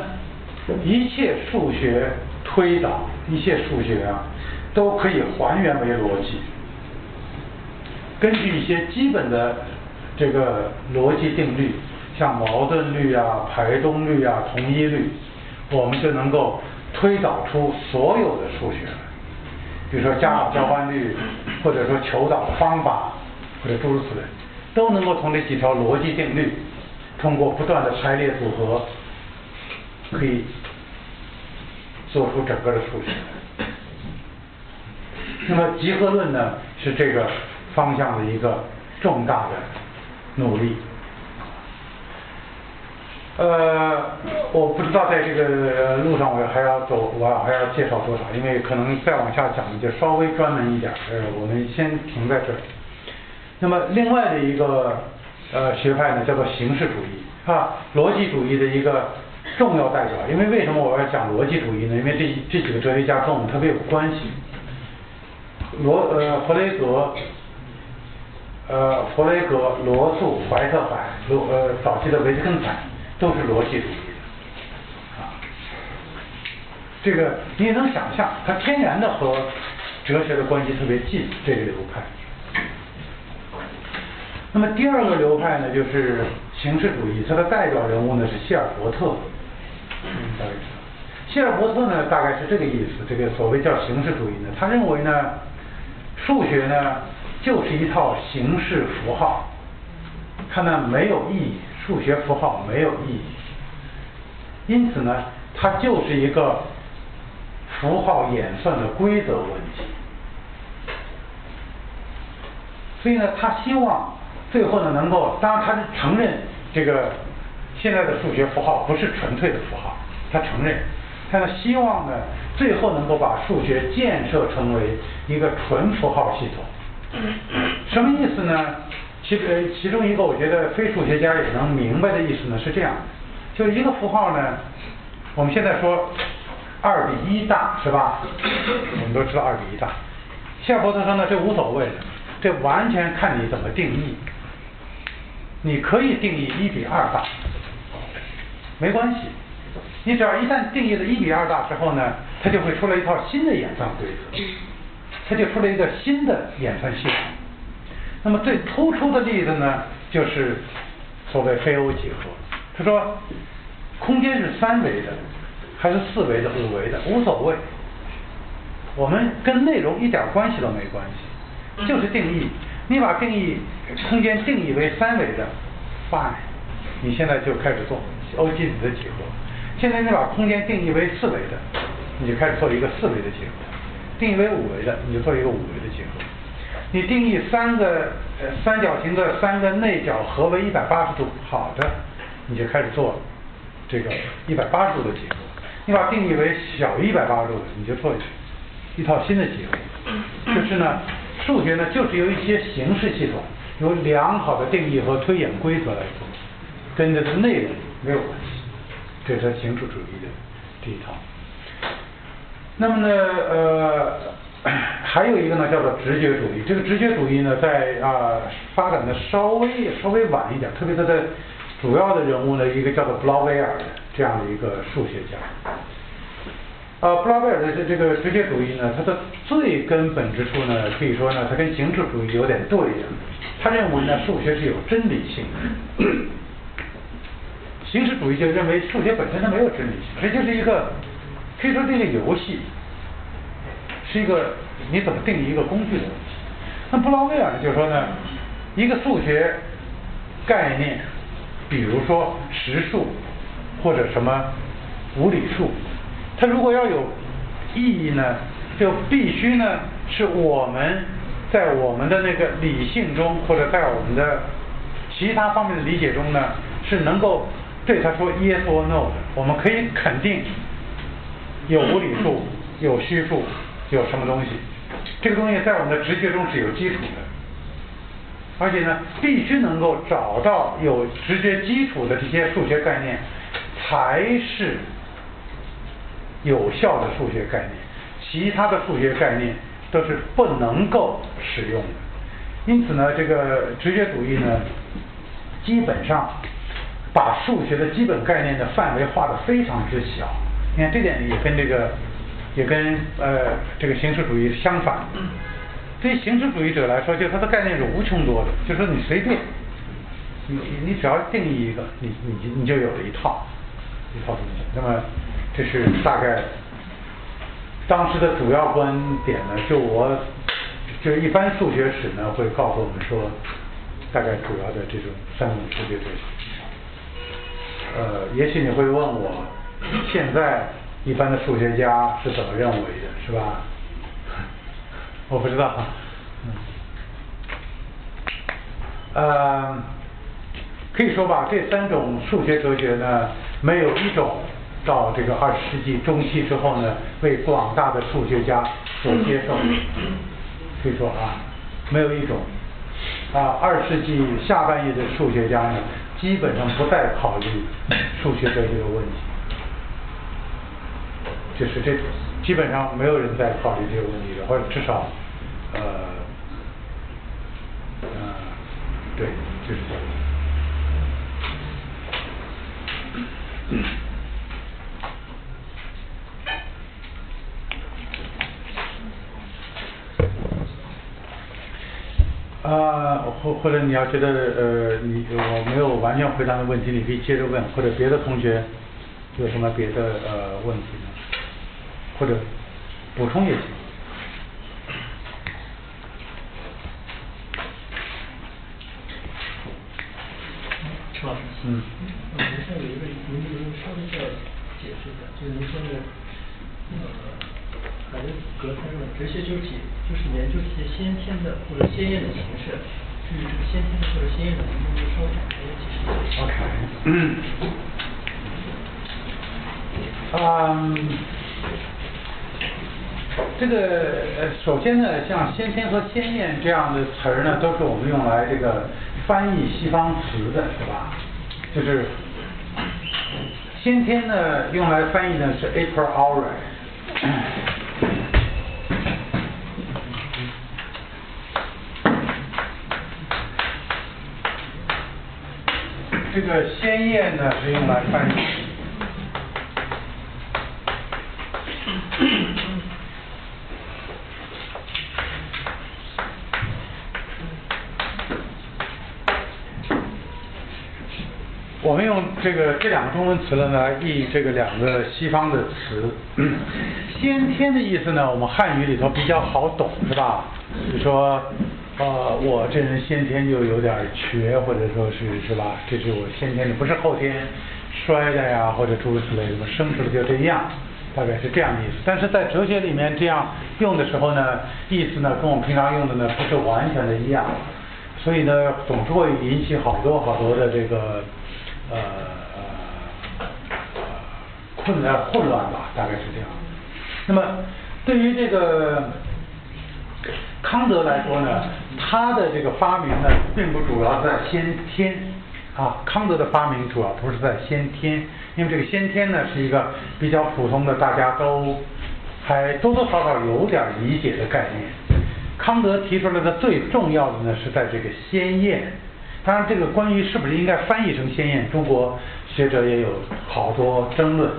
一切数学推导，一切数学啊，都可以还原为逻辑。根据一些基本的这个逻辑定律，像矛盾律啊、排中律啊、同一律，我们就能够推导出所有的数学来。比如说加法交换律，或者说求导的方法，或者诸如此类，都能够从这几条逻辑定律，通过不断的排列组合，可以做出整个的数学。那么集合论呢，是这个。方向的一个重大的努力。呃，我不知道在这个路上我还要走，我还要介绍多少，因为可能再往下讲就稍微专门一点，呃，我们先停在这儿。那么另外的一个呃学派呢，叫做形式主义，啊，逻辑主义的一个重要代表。因为为什么我要讲逻辑主义呢？因为这这几个哲学家跟我们特别有关系。罗呃弗雷格。呃，弗雷格、罗素、怀特海、罗呃早期的维特根斯坦都是逻辑主义的啊。这个你也能想象，它天然的和哲学的关系特别近，这个流派。那么第二个流派呢，就是形式主义，它的代表人物呢是希尔伯特。希尔伯特呢，大概是这个意思。这个所谓叫形式主义呢，他认为呢，数学呢。就是一套形式符号，它呢没有意义，数学符号没有意义，因此呢，它就是一个符号演算的规则问题。所以呢，他希望最后呢能够，当然他是承认这个现在的数学符号不是纯粹的符号，他承认，他呢希望呢最后能够把数学建设成为一个纯符号系统。什么意思呢？其呃，其中一个我觉得非数学家也能明白的意思呢是这样，就一个符号呢，我们现在说二比一大是吧？我们都知道二比一大。希尔伯特说呢，这无所谓，这完全看你怎么定义。你可以定义一比二大，没关系。你只要一旦定义了一比二大之后呢，它就会出来一套新的演算规则。它就出了一个新的演算系统。那么最突出的例子呢，就是所谓非欧几何。他说，空间是三维的，还是四维的、五维的，无所谓。我们跟内容一点关系都没关系，就是定义。你把定义空间定义为三维的，fine，你现在就开始做欧几子的几何。现在你把空间定义为四维的，你就开始做一个四维的几何。定义为五维的，你就做一个五维的结合。你定义三个呃三角形的三个内角合为一百八十度，好的，你就开始做这个一百八十度的结合。你把定义为小于一百八十度的，你就做一套新的结合。就是呢，数学呢就是由一些形式系统，由良好的定义和推演规则来做，跟这个内容没有关系。这是形式主义的这一套。那么呢，呃，还有一个呢，叫做直觉主义。这个直觉主义呢，在啊发展的稍微稍微晚一点，特别它的主要的人物呢，一个叫做布劳威尔的这样的一个数学家。啊，布劳威尔的这这个直觉主义呢，它的最根本之处呢，可以说呢，它跟形式主义有点对应。他认为呢，数学是有真理性的。形式主义就认为数学本身它没有真理性，这就是一个。可以说这个游戏是一个你怎么定义一个工具的问题。那布劳威尔，就说呢，一个数学概念，比如说实数或者什么无理数，它如果要有意义呢，就必须呢是我们在我们的那个理性中或者在我们的其他方面的理解中呢，是能够对他说 yes or no 的，我们可以肯定。有无理数，有虚数，有什么东西？这个东西在我们的直觉中是有基础的。而且呢，必须能够找到有直觉基础的这些数学概念，才是有效的数学概念。其他的数学概念都是不能够使用的。因此呢，这个直觉主义呢，基本上把数学的基本概念的范围画得非常之小。你看这点也跟这个也跟呃这个形式主义相反。对形式主义者来说，就它的概念是无穷多的，就说你随便，你你只要定义一个，你你你就有了一套一套东西。那么这是大概当时的主要观点呢，就我就一般数学史呢会告诉我们说，大概主要的这种三种数学哲学。呃，也许你会问我，现在一般的数学家是怎么认为的，是吧？我不知道，嗯，呃，可以说吧，这三种数学哲学呢，没有一种到这个二十世纪中期之后呢，被广大的数学家所接受。可以说啊，没有一种啊，二世纪下半叶的数学家呢，基本上不再考虑数学哲学的问题，就是这基本上没有人在考虑这个问题了，或者至少。呃，呃，对，就是这样。啊，或或者你要觉得呃，你我没有完全回答的问题，你可以接着问，或者别的同学有什么别的呃问题？或者补充也行。嗯，我们现在有一个，您能不能稍微再解释一下？就是您说那个，呃，海德格他说哲学就是就是研究这些先天的或者鲜艳的形式，至于这个先天的或者鲜艳的，能不能稍微展开解释一下？OK，嗯，嗯，这个呃，首先呢，像先天和鲜艳这样的词儿呢，都是我们用来这个翻译西方词的，是吧？就是先天呢，用来翻译呢是 a p r i o r i 这个鲜艳呢是用来翻译。我们用这个这两个中文词了呢，译这个两个西方的词。先天的意思呢，我们汉语里头比较好懂，是吧？就说，呃，我这人先天就有点瘸，或者说是是吧？这是我先天的，不是后天摔的呀，或者诸如此类的，生出来就这样，大概是这样的意思。但是在哲学里面这样用的时候呢，意思呢跟我们平常用的呢不是完全的一样，所以呢总是会引起好多好多的这个。呃呃困难混乱吧，大概是这样。那么对于这个康德来说呢，他的这个发明呢，并不主要在先天啊。康德的发明主要不是在先天，因为这个先天呢是一个比较普通的，大家都还多多少少有点理解的概念。康德提出来的最重要的呢，是在这个先验。当然，这个关于是不是应该翻译成鲜艳，中国学者也有好多争论。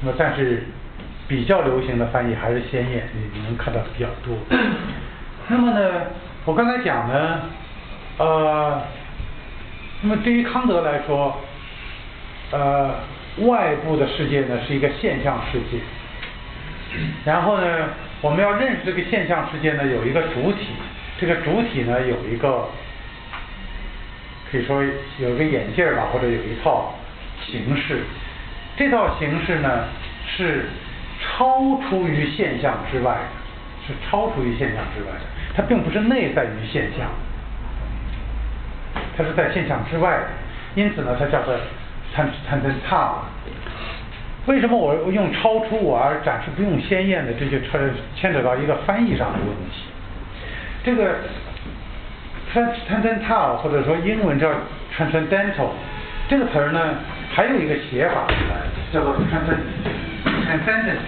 那么，但是比较流行的翻译还是鲜艳，你你能看到比较多。那么呢，我刚才讲呢，呃，那么对于康德来说，呃，外部的世界呢是一个现象世界。然后呢，我们要认识这个现象世界呢，有一个主体，这个主体呢有一个。可以说有个眼镜吧，或者有一套形式。这套形式呢是超出于现象之外的，是超出于现象之外的。它并不是内在于现象，它是在现象之外的。因此呢，它叫做 tan tan ta。为什么我用超出我而暂时不用鲜艳的？这就牵扯到一个翻译上的问题。这个。Transcendental 或者说英文叫 transcendental 这个词儿呢，还有一个写法叫做 transcendent。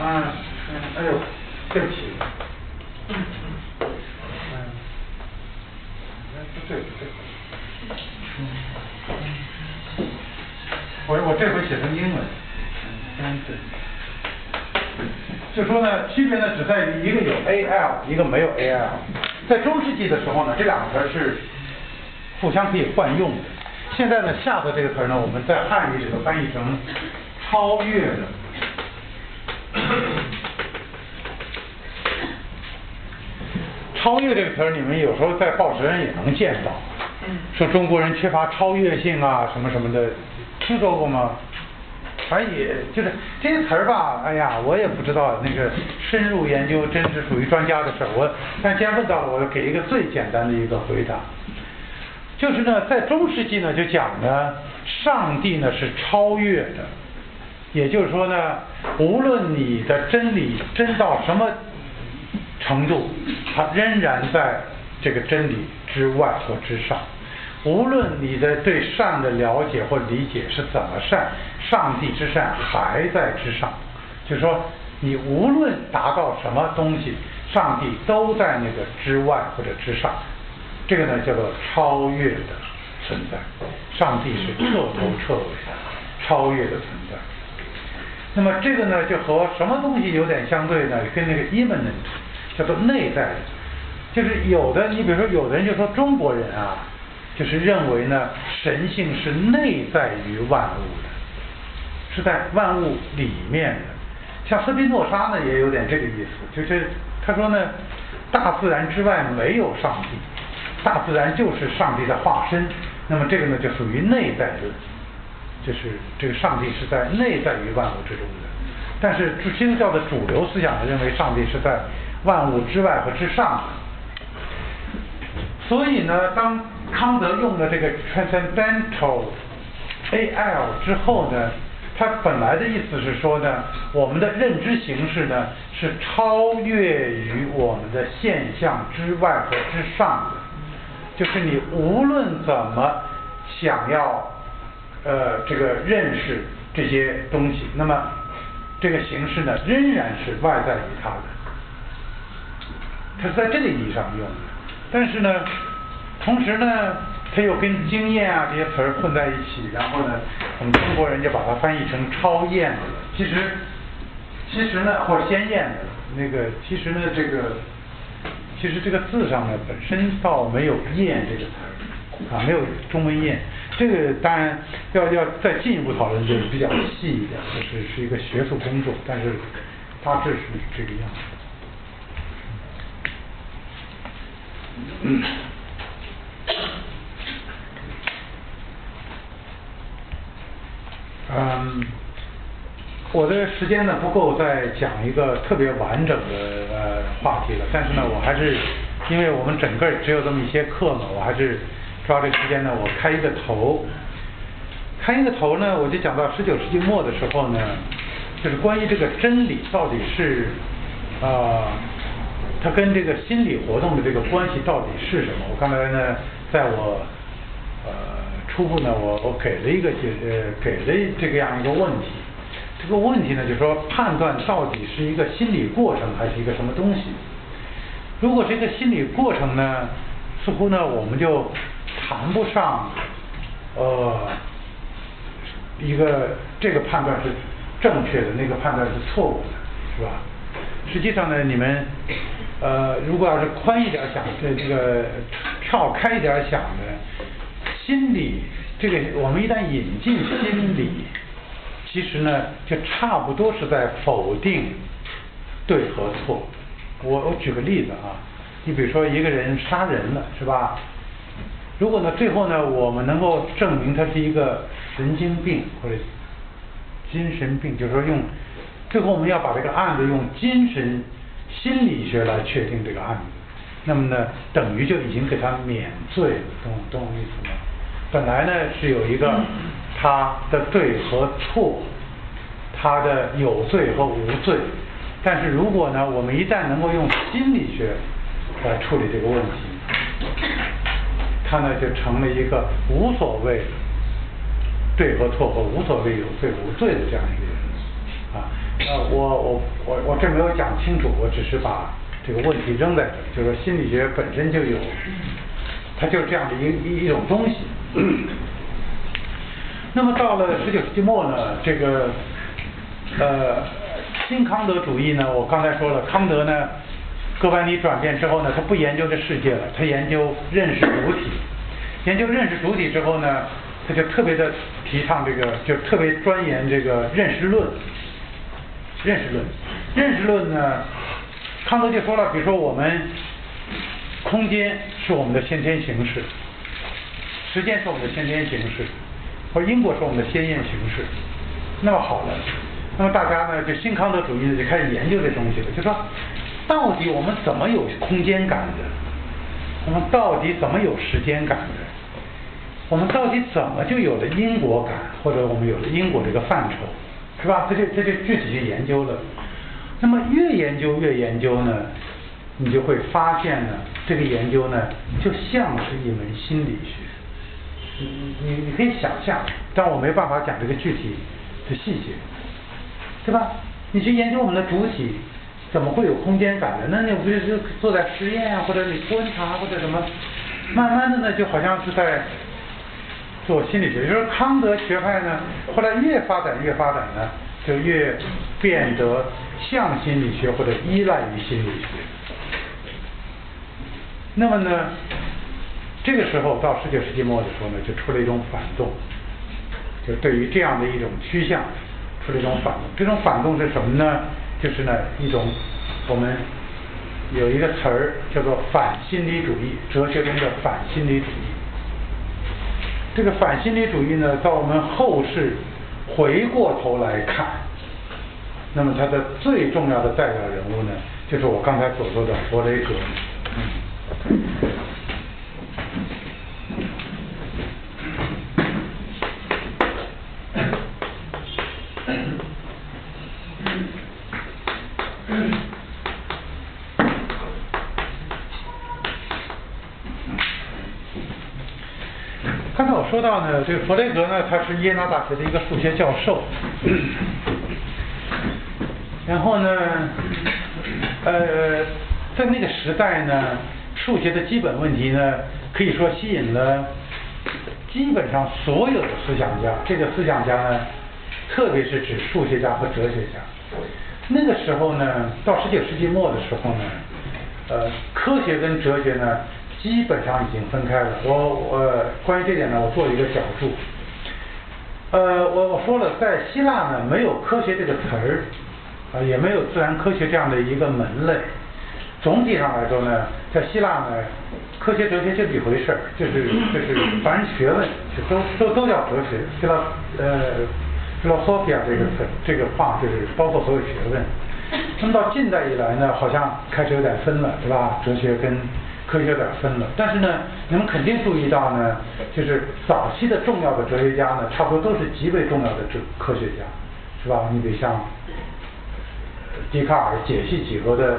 啊，哎呦，对不起。嗯，不对不对。我我这回写成英文。嗯，对。就说呢，区别呢只在于一个有 al，一个没有 al。在中世纪的时候呢，这两个词是互相可以换用的。现在呢，下头这个词呢，我们在汉语里头翻译成超越的。超越这个词儿，你们有时候在报纸上也能见到，说中国人缺乏超越性啊，什么什么的，听说过吗？反正也就是这些词儿吧，哎呀，我也不知道那个深入研究，真是属于专家的事儿。我但既然问到了，我就给一个最简单的一个回答，就是呢，在中世纪呢就讲呢，上帝呢是超越的，也就是说呢，无论你的真理真到什么程度，它仍然在这个真理之外或之上。无论你的对善的了解或理解是怎么善，上帝之善还在之上。就是说，你无论达到什么东西，上帝都在那个之外或者之上。这个呢叫做超越的存在。上帝是彻头彻尾的超越的存在。那么这个呢就和什么东西有点相对呢？跟那个 immanent 叫做内在的。就是有的，你比如说有的人就说中国人啊。就是认为呢，神性是内在于万物的，是在万物里面的。像斯宾诺莎呢，也有点这个意思，就是他说呢，大自然之外没有上帝，大自然就是上帝的化身。那么这个呢，就属于内在论，就是这个上帝是在内在于万物之中的。但是基督教的主流思想呢认为上帝是在万物之外和之上的。所以呢，当康德用了这个 transcendental al 之后呢，他本来的意思是说呢，我们的认知形式呢是超越于我们的现象之外和之上的，就是你无论怎么想要呃这个认识这些东西，那么这个形式呢仍然是外在于它的，它是在这个意义上用的，但是呢。同时呢，它又跟经验啊这些词儿混在一起，然后呢，我们中国人就把它翻译成超验。其实，其实呢，或者鲜艳的那个，其实呢，这个，其实这个字上呢，本身倒没有“验”这个词儿，啊，没有中文“验”。这个当然要要再进一步讨论，就是比较细一点，就是是一个学术工作，但是大致是这个样子。嗯，嗯我的时间呢不够再讲一个特别完整的呃话题了，但是呢，我还是因为我们整个只有这么一些课嘛，我还是抓这个时间呢，我开一个头，开一个头呢，我就讲到十九世纪末的时候呢，就是关于这个真理到底是啊，它跟这个心理活动的这个关系到底是什么？我刚才呢，在我呃。初步呢，我我给了一个解呃，给了这个样一个问题。这个问题呢，就是说判断到底是一个心理过程还是一个什么东西。如果是一个心理过程呢，似乎呢我们就谈不上呃一个这个判断是正确的，那个判断是错误的，是吧？实际上呢，你们呃如果要是宽一点想，这这个跳开一点想呢。心理这个，我们一旦引进心理，其实呢，就差不多是在否定对和错。我我举个例子啊，你比如说一个人杀人了，是吧？如果呢，最后呢，我们能够证明他是一个神经病或者精神病，就是说用最后我们要把这个案子用精神心理学来确定这个案子，那么呢，等于就已经给他免罪了，懂懂我意思吗？本来呢是有一个他的对和错，他的有罪和无罪，但是如果呢，我们一旦能够用心理学来处理这个问题，它呢就成了一个无所谓对和错和无所谓有罪无罪的这样一个人啊。那，我我我我这没有讲清楚，我只是把这个问题扔在这，就是说心理学本身就有，它就是这样的一一一种东西。那么到了十九世纪末呢，这个呃新康德主义呢，我刚才说了，康德呢，哥白尼转变之后呢，他不研究这世界了，他研究认识主体，研究认识主体之后呢，他就特别的提倡这个，就特别钻研这个认识论。认识论，认识论呢，康德就说了，比如说我们空间是我们的先天形式，时间是我们的先天形式，或者因果是我们的先验形式。那么好了，那么大家呢，就新康德主义呢就开始研究这东西了，就说到底我们怎么有空间感的？我们到底怎么有时间感的？我们到底怎么就有了因果感，或者我们有了因果这个范畴？是吧？这就这就具体去研究了。那么越研究越研究呢，你就会发现呢，这个研究呢，就像是一门心理学。你你你可以想象，但我没办法讲这个具体的细节，对吧？你去研究我们的主体，怎么会有空间感的？那你不就是做在实验啊，或者你观察或者什么？慢慢的呢，就好像是在。做心理学，就是康德学派呢，后来越发展越发展呢，就越变得像心理学或者依赖于心理学。那么呢，这个时候到十九世纪末的时候呢，就出了一种反动，就对于这样的一种趋向，出了一种反动。这种反动是什么呢？就是呢一种我们有一个词儿叫做反心理主义，哲学中的反心理主义。这个反心理主义呢，到我们后世回过头来看，那么它的最重要的代表人物呢，就是我刚才所说的弗雷格。说到呢，这个弗雷格呢，他是耶拿大学的一个数学教授。然后呢，呃，在那个时代呢，数学的基本问题呢，可以说吸引了基本上所有的思想家。这个思想家呢，特别是指数学家和哲学家。那个时候呢，到十九世纪末的时候呢，呃，科学跟哲学呢。基本上已经分开了。我我关于这点呢，我做一个小注。呃，我我说了，在希腊呢，没有科学这个词儿，啊，也没有自然科学这样的一个门类。总体上来说呢，在希腊呢，科学哲学就是一回事儿，就是就是凡是学问，就都都都叫哲学。希腊呃，philosophia 这个词这个话就是包括所有学问。那么到近代以来呢，好像开始有点分了，对吧？哲学跟科学有点分了，但是呢，你们肯定注意到呢，就是早期的重要的哲学家呢，差不多都是极为重要的哲科学家，是吧？你比像笛卡尔解析几何的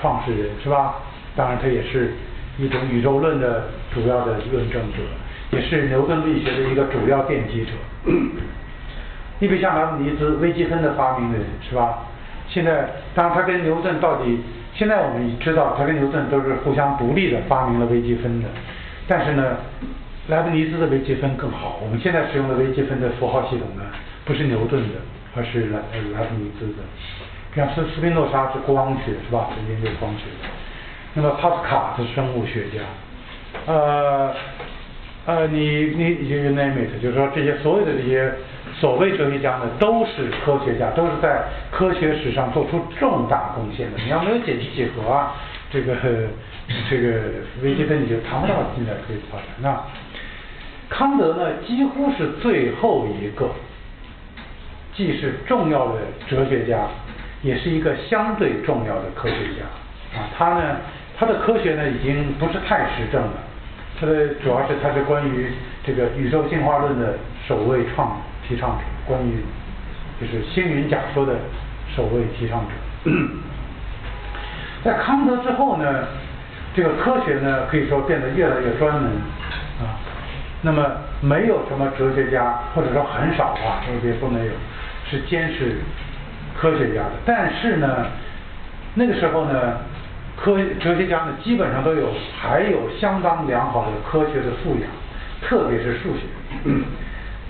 创始人，是吧？当然，他也是一种宇宙论的主要的论证者，也是牛顿力学的一个主要奠基者。你比像拉姆尼兹微积分的发明人，是吧？现在，当然他跟牛顿到底。现在我们知道，他跟牛顿都是互相独立的发明了微积分的，但是呢，莱布尼兹的微积分更好。我们现在使用的微积分的符号系统呢，不是牛顿的，而是莱莱布尼兹的。像斯斯宾诺莎是光学，是吧？是研究光学的。那么帕斯卡是生物学家，呃。呃，你你就 name it，就是说这些所有的这些所谓哲学家呢，都是科学家，都是在科学史上做出重大贡献的。你要没有解析几何啊，这个这个微积分你就谈不到近代科学发展。那康德呢，几乎是最后一个，既是重要的哲学家，也是一个相对重要的科学家啊。他呢，他的科学呢，已经不是太实证了。他的主要是他是关于这个宇宙进化论的首位创提倡者，关于就是星云假说的首位提倡者。在康德之后呢，这个科学呢可以说变得越来越专门啊。那么没有什么哲学家，或者说很少啊，我别说没有，是坚持科学家的。但是呢，那个时候呢，科哲学家呢基本上都有还有相当良好的科学的素养，特别是数学。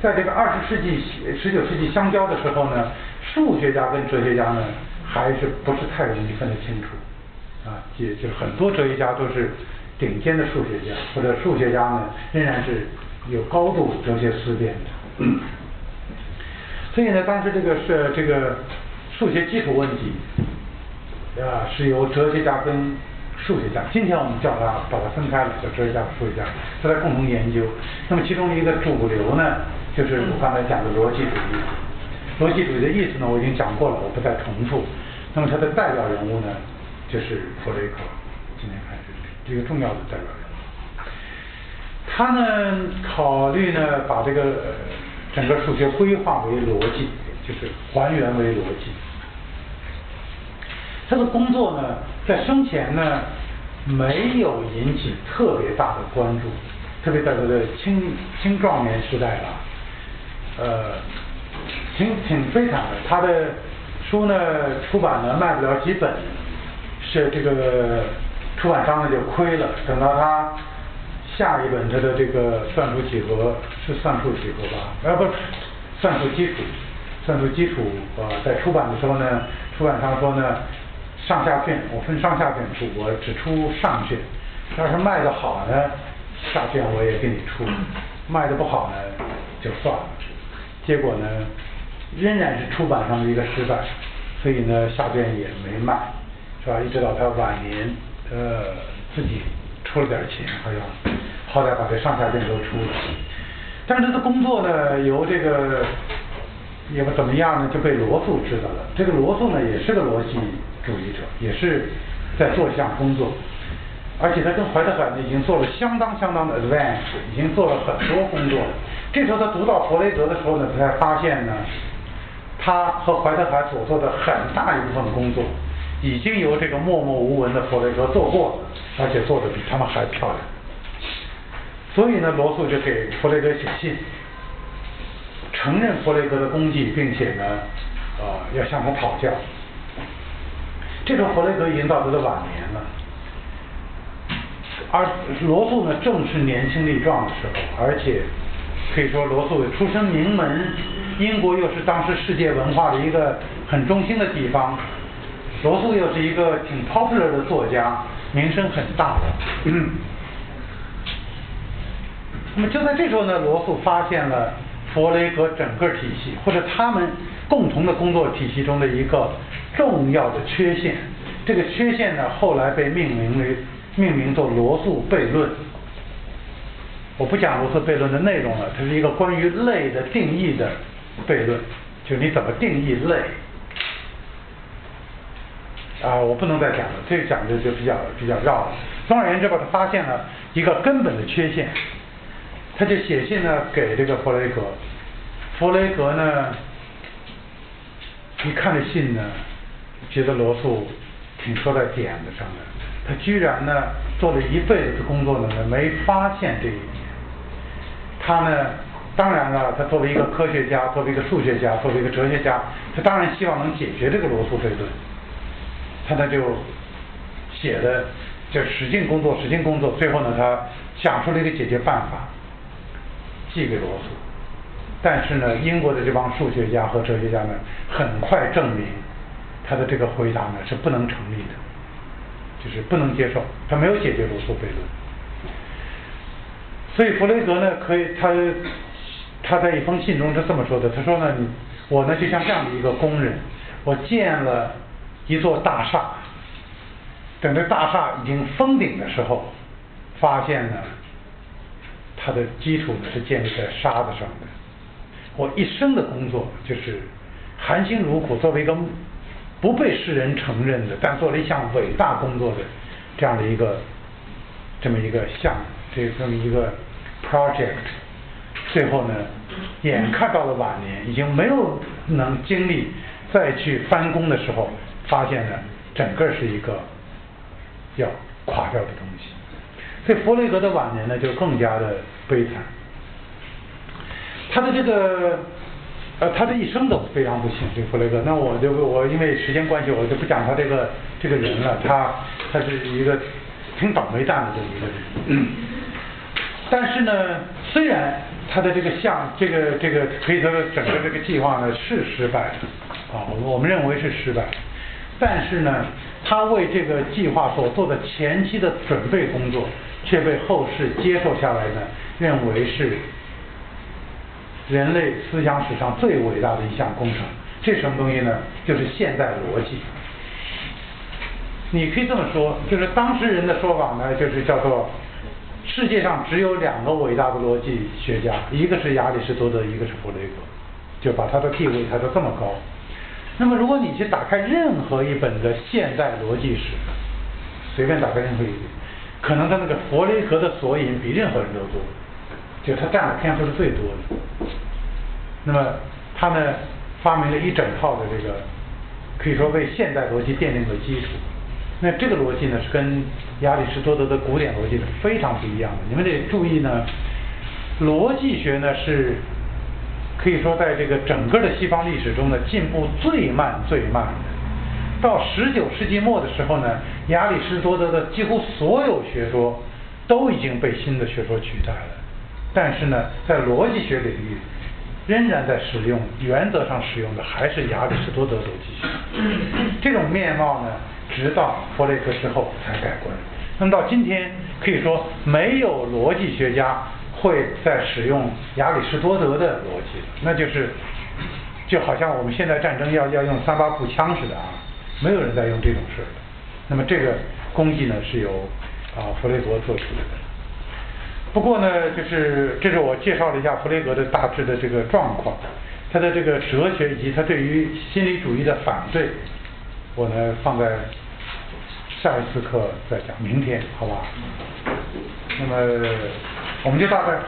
在这个二十世纪、十九世纪相交的时候呢，数学家跟哲学家呢还是不是太容易分得清楚啊？也就是很多哲学家都是顶尖的数学家，或者数学家呢仍然是有高度哲学思辨的。所以呢，当时这个是这个数学基础问题啊，是由哲学家跟数学家，今天我们叫它把它分开了，叫哲学家和数学家，他在共同研究。那么其中一个主流呢？就是我刚才讲的逻辑主义，逻辑主义的意思呢，我已经讲过了，我不再重复。那么它的代表人物呢，就是弗雷克，今天开始这个重要的代表人物。他呢，考虑呢，把这个整个数学规划为逻辑，就是还原为逻辑。他的工作呢，在生前呢，没有引起特别大的关注，特别在他的青青壮年时代吧。呃，挺挺悲惨的。他的书呢出版呢卖不了几本，是这个出版商呢就亏了。等到他下一本他的这个算术几何是算术几何吧？呃不，算术基础，算术基础呃在出版的时候呢，出版商说呢上下卷我分上下卷出，我只出上卷。要是卖的好呢，下卷我也给你出；卖的不好呢，就算了。结果呢，仍然是出版上的一个失败，所以呢，下卷也没卖，是吧？一直到他晚年，呃，自己出了点钱，好像好歹把这上下卷都出了。但是他的工作呢，由这个也不怎么样呢，就被罗素知道了。这个罗素呢，也是个逻辑主义者，也是在做一项工作，而且他跟怀特海呢，已经做了相当相当的 advance，已经做了很多工作。这时候他读到弗雷德的时候呢，他才发现呢，他和怀特海所做的很大一部分工作，已经由这个默默无闻的弗雷德做过了，而且做的比他们还漂亮。所以呢，罗素就给弗雷德写信，承认弗雷德的功绩，并且呢，呃，要向他讨教。这时候弗雷格已经到他的晚年了，而罗素呢，正是年轻力壮的时候，而且。可以说罗素出身名门，英国又是当时世界文化的一个很中心的地方，罗素又是一个挺 popular 的作家，名声很大的。那么就在这时候呢，罗素发现了弗雷格整个体系或者他们共同的工作体系中的一个重要的缺陷，这个缺陷呢后来被命名为命名作罗素悖论。我不讲罗素悖论的内容了，它是一个关于类的定义的悖论，就你怎么定义类啊？我不能再讲了，这个讲的就比较比较绕了。总而言之吧，他发现了一个根本的缺陷，他就写信呢给这个弗雷格，弗雷格呢一看这信呢，觉得罗素挺说在点子上的，他居然呢做了一辈子的工作呢，没发现这一点。他呢，当然了，他作为一个科学家，作为一个数学家，作为一个哲学家，他当然希望能解决这个罗素悖论。他呢就写的，就使劲工作，使劲工作，最后呢，他想出了一个解决办法，寄给罗素。但是呢，英国的这帮数学家和哲学家呢，很快证明他的这个回答呢是不能成立的，就是不能接受，他没有解决罗素悖论。所以弗雷格呢，可以他他在一封信中是这么说的，他说呢，我呢就像这样的一个工人，我建了一座大厦，等这大厦已经封顶的时候，发现呢，它的基础呢是建立在沙子上的。我一生的工作就是含辛茹苦，作为一个不被世人承认的，但做了一项伟大工作的这样的一个这么一个项目。这这么一个 project，最后呢，眼看到了晚年，已经没有能精力再去翻工的时候，发现呢，整个是一个要垮掉的东西。所以弗雷格的晚年呢，就更加的悲惨。他的这个呃，他的一生都非常不幸，这个弗雷格。那我就我因为时间关系，我就不讲他这个这个人了。他他是一个挺倒霉蛋的这么一个人。但是呢，虽然他的这个项这个这个可以说整个这个计划呢是失败的啊，我们认为是失败。但是呢，他为这个计划所做的前期的准备工作，却被后世接受下来呢，认为是。人类思想史上最伟大的一项工程，这什么东西呢？就是现代逻辑。你可以这么说，就是当事人的说法呢，就是叫做世界上只有两个伟大的逻辑学家，一个是亚里士多德，一个是弗雷格，就把他的地位抬到这么高。那么，如果你去打开任何一本的现代逻辑史，随便打开任何一本，可能他那个弗雷格的索引比任何人都多。就他占的篇幅是最多的，那么他呢发明了一整套的这个，可以说为现代逻辑奠定了基础。那这个逻辑呢是跟亚里士多德的古典逻辑是非常不一样的。你们得注意呢，逻辑学呢是可以说在这个整个的西方历史中呢进步最慢最慢的。到十九世纪末的时候呢，亚里士多德的几乎所有学说都已经被新的学说取代了。但是呢，在逻辑学领域，仍然在使用原则上使用的还是亚里士多德逻辑学。这种面貌呢，直到弗雷克之后才改观。那么到今天，可以说没有逻辑学家会在使用亚里士多德的逻辑了。那就是，就好像我们现在战争要要用三八步枪似的啊，没有人在用这种事儿。那么这个功绩呢，是由啊弗雷格做出来的。不过呢，就是这是我介绍了一下弗雷格的大致的这个状况，他的这个哲学以及他对于心理主义的反对，我呢放在下一次课再讲，明天好吧？那么我们就大概。